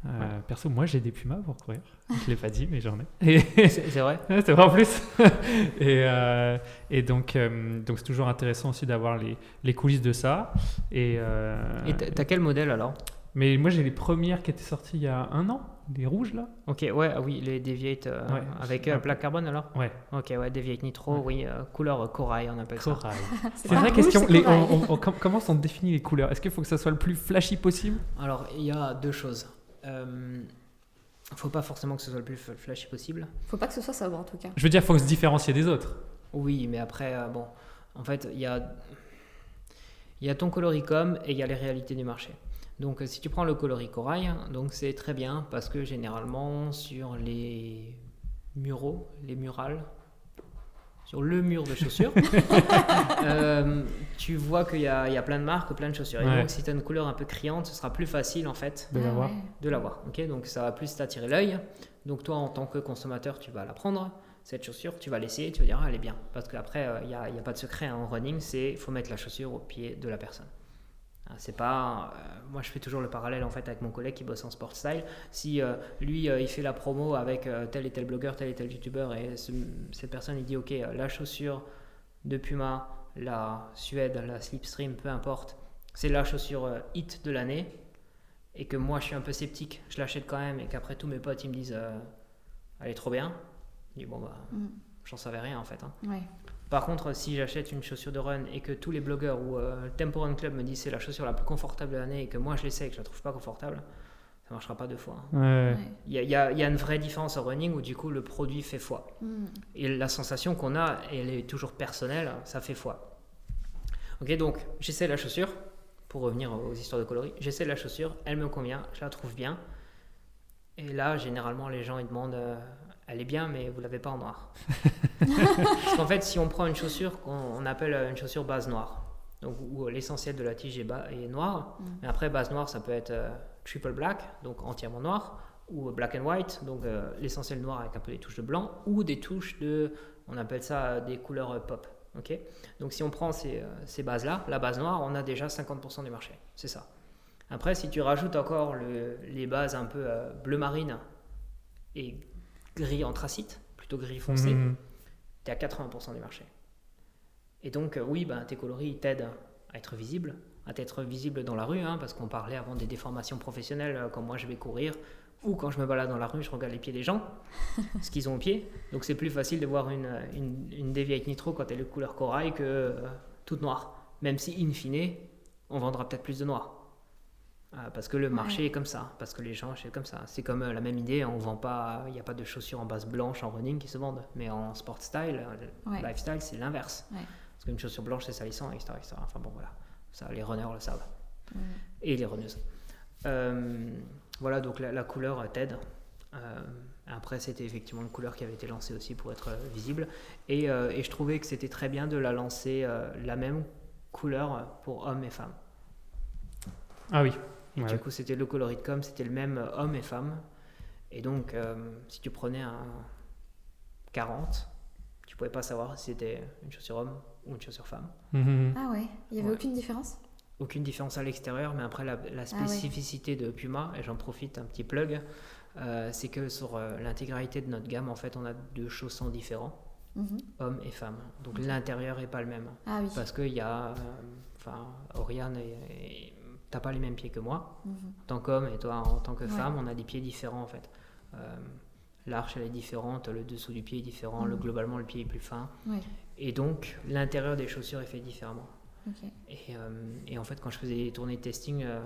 Euh, Perso, moi j'ai des Pumas pour courir. Je l'ai pas dit, mais j'en ai. C'est vrai c'est vrai en plus. et, et donc, donc c'est toujours intéressant aussi d'avoir les, les coulisses de ça. Et, Et t'as quel modèle alors? Mais moi j'ai les premières qui étaient sorties il y a un an, les rouges là. Ok, ouais, ah oui, les Deviate euh, Ouais. avec euh, plaque carbone alors Ouais. Ok, ouais, Deviate Nitro, Ouais. oui, euh, couleur euh, corail, on appelle ça. Corail. C'est vrai question. les- on- on- on- com- comment on définit les couleurs? Est-ce qu'il faut que ça soit le plus flashy possible? Alors, il y a deux choses. Euh, faut pas forcément que ce soit le plus flashy possible. Faut pas que ce soit sobre en tout cas. Je veux dire, il faut se différencier des autres. Oui, mais après, euh, bon, en fait, il y a, il y a ton coloricom et il y a les réalités du marché. Donc, euh, si tu prends le coloris corail, donc c'est très bien parce que généralement, sur les muraux, les murales, sur le mur de chaussures, euh, tu vois qu'il y, a il y a plein de marques, plein de chaussures. Et donc, si tu as une couleur un peu criante, ce sera plus facile en fait De Ah l'avoir. ouais. de l'avoir. ok donc ça va plus t'attirer l'œil. Donc toi, en tant que consommateur, tu vas la prendre, cette chaussure, tu vas l'essayer, tu vas dire, ah, elle est bien. Parce qu'après, il n'y a, y a pas de secret hein, en running, c'est faut mettre la chaussure au pied de la personne. Hein, C'est pas, euh, moi je fais toujours le parallèle en fait avec mon collègue qui bosse en sport style. Si euh, lui euh, il fait la promo avec tel et tel blogueur, tel et tel youtubeur et ce- cette personne il dit ok la chaussure de Puma, la Suède, la Slipstream, peu importe, c'est la chaussure hit de l'année et que moi je suis un peu sceptique, je l'achète quand même et qu'après tous mes potes ils me disent elle est trop bien, je dis bon bah Mm. j'en savais rien en fait. hein. Ouais. Par contre, si j'achète une chaussure de run et que tous les blogueurs ou euh, le Tempo Run Club me disent c'est la chaussure la plus confortable de l'année et que moi je l'essaie et que je la trouve pas confortable, ça marchera pas deux fois. hein. Ouais, ouais. Ouais. Il y a, y y une vraie différence en running où du coup le produit fait foi. Mm. Et la sensation qu'on a, elle est toujours personnelle, ça fait foi. Ok, donc j'essaie la chaussure, pour revenir aux histoires de coloris, j'essaie la chaussure, elle me convient, je la trouve bien. Et là, généralement, les gens ils demandent, euh, elle est bien, mais vous l'avez pas en noir. Parce qu'en fait, si on prend une chaussure qu'on on appelle euh, une chaussure base noire, donc où l'essentiel de la tige est, bas- est noir, Mm. mais après base noire, ça peut être euh, triple black, donc entièrement noir, ou black and white, donc euh, l'essentiel noir avec un peu des touches de blanc, ou des touches de, on appelle ça des couleurs euh, pop. ok? Donc si on prend ces, euh, ces bases-là, la base noire, on a déjà 50% du marché. C'est ça. Après, si tu rajoutes encore le- les bases un peu euh, bleu marine et gris anthracite, plutôt gris foncé, Mhm. tu es à 80% du marché. Et donc, euh, oui, ben, tes coloris t'aident à être visible, à être visible dans la rue, hein, parce qu'on parlait avant des déformations professionnelles, euh, quand moi je vais courir, ou quand je me balade dans la rue, je regarde les pieds des gens, ce qu'ils ont aux pieds. Donc c'est plus facile de voir une, une, Nitro quand elle est couleur corail que euh, toute noire. Même si, in fine, on vendra peut-être plus de noir. Ah, parce que le marché Ouais. est comme ça, parce que les gens achètent comme ça. C'est comme euh, la même idée, on vend pas, il n'y a pas de chaussures en base blanche en running qui se vendent, mais en sport style, euh, Ouais. lifestyle, c'est l'inverse. Ouais. Parce qu'une chaussure blanche, c'est salissant, etc., etc. Enfin bon, voilà. Ça, les runners le savent. Et les runneuses. Euh, voilà, donc la, la couleur euh, t'aide. Euh, après, c'était effectivement une couleur qui avait été lancée aussi pour être euh, visible. Et, euh, et je trouvais que c'était très bien de la lancer euh, la même couleur pour hommes et femmes. Ah oui. Ouais. du coup, c'était le coloris.com, c'était le même euh, homme et femme. Et donc, euh, si tu prenais un 40, tu pouvais pas savoir si c'était une chaussure homme ou une chaussure femme. Mhm. Ah ouais, il y avait Ouais. aucune différence? Aucune différence à l'extérieur, mais après la, la Ah ouais. spécificité de Puma, et j'en profite un petit plug, euh, c'est que sur euh, l'intégralité de notre gamme, en fait, on a deux chaussons différents, Mhm. hommes et femmes. Donc l'intérieur est pas le même, Ah oui. parce qu'il y a, euh, enfin, Oriane, et, et- t'as pas les mêmes pieds que moi, Mhm. en tant qu'homme, et toi en tant que Ouais. femme, on a des pieds différents en fait. Euh, L'arche elle est différente, le dessous du pied est différent, le, Mhm. globalement le pied est plus fin, Ouais. et donc l'intérieur des chaussures est fait différemment. Et, euh, et en fait, quand je faisais des tournées de testing, euh,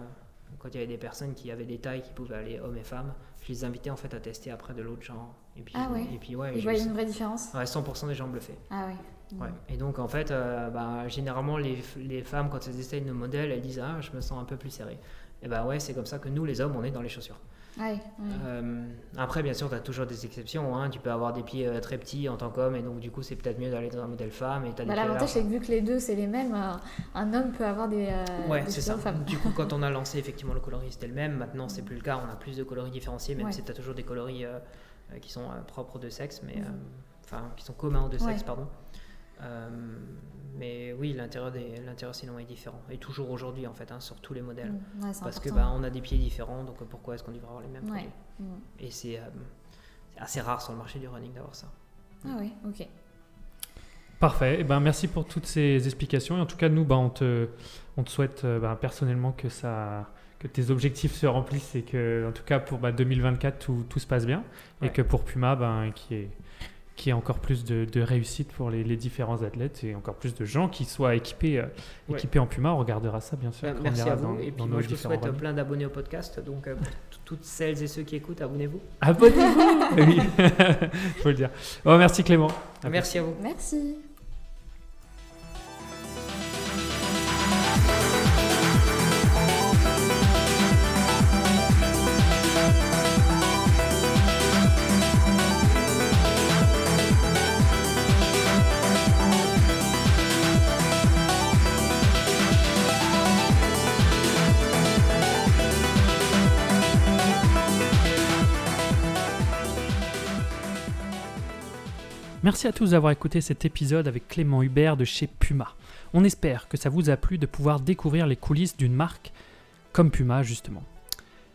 quand il y avait des personnes qui avaient des tailles qui pouvaient aller hommes et femmes, je les invitais en fait à tester après de l'autre genre. Et puis, Ah ouais. et puis ouais, Et je voyais une vraie différence. Ouais, 100% des gens bluffaient. Ah ouais. Ouais. Et donc en fait, euh, bah, généralement les, les femmes quand elles essayent nos modèles, elles disent ah je me sens un peu plus serré. Et bah ouais, c'est comme ça que nous les hommes on est dans les chaussures. Ouais, ouais. Euh, après, bien sûr, tu as toujours des exceptions. hein. Tu peux avoir des pieds euh, très petits en tant qu'homme, et donc du coup, c'est peut-être mieux d'aller dans un modèle femme. Et Bah, L'avantage, c'est que vu que les deux, c'est les mêmes, un homme peut avoir des, Ouais, c'est ça. femmes. Du coup, quand on a lancé effectivement le coloris, c'était le même. Maintenant, c'est plus le cas. On a plus de coloris différenciés, même si tu as toujours des coloris qui sont propres aux deux sexes, mais Mhm. enfin, qui sont communs aux deux sexes, pardon. Euh, mais oui, l'intérieur sinon est différent. Et toujours aujourd'hui, en fait, hein, sur tous les modèles. Ouais, c'est Parce que important. bah, on a des pieds différents, donc pourquoi est-ce qu'on devrait avoir les mêmes Ouais. produits Mhm. Et c'est euh, c'est assez rare sur le marché du running d'avoir ça. Ah oui, ok. Parfait. Eh ben, merci pour toutes ces explications. Et en tout cas, nous, bah, on, te, on te souhaite euh, bah, personnellement que, ça, que tes objectifs se remplissent et que, en tout cas, pour bah, 2024, tout, tout se passe bien. Et que pour Puma, ben, qu'il y ait, qu'il y ait encore plus de, de réussite pour les, les différents athlètes et encore plus de gens qui soient équipés, euh, Ouais. équipés en Puma. On regardera ça, bien sûr. On merci à vous. dans- et puis moi, je vous souhaite plein d'abonnés au podcast. Donc, euh, toutes celles et ceux qui écoutent, abonnez-vous. Abonnez-vous Oui, faut le dire. Oh, merci Clément. À Merci à vous. Merci. Merci à tous d'avoir écouté cet épisode avec Clément Hubert de chez Puma. On espère que ça vous a plu de pouvoir découvrir les coulisses d'une marque comme Puma justement.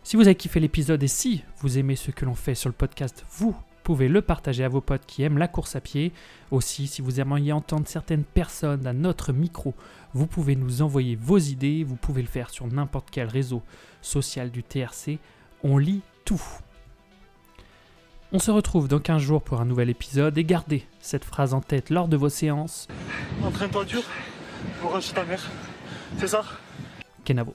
Si vous avez kiffé l'épisode et si vous aimez ce que l'on fait sur le podcast, vous pouvez le partager à vos potes qui aiment la course à pied. Aussi, si vous aimeriez entendre certaines personnes à notre micro, vous pouvez nous envoyer vos idées, vous pouvez le faire sur n'importe quel réseau social du TRC. On lit tout. On se retrouve dans 15 jours pour un nouvel épisode et gardez cette phrase en tête lors de vos séances. Entraîne-toi dur, orage ta mère. C'est ça? Kenavo.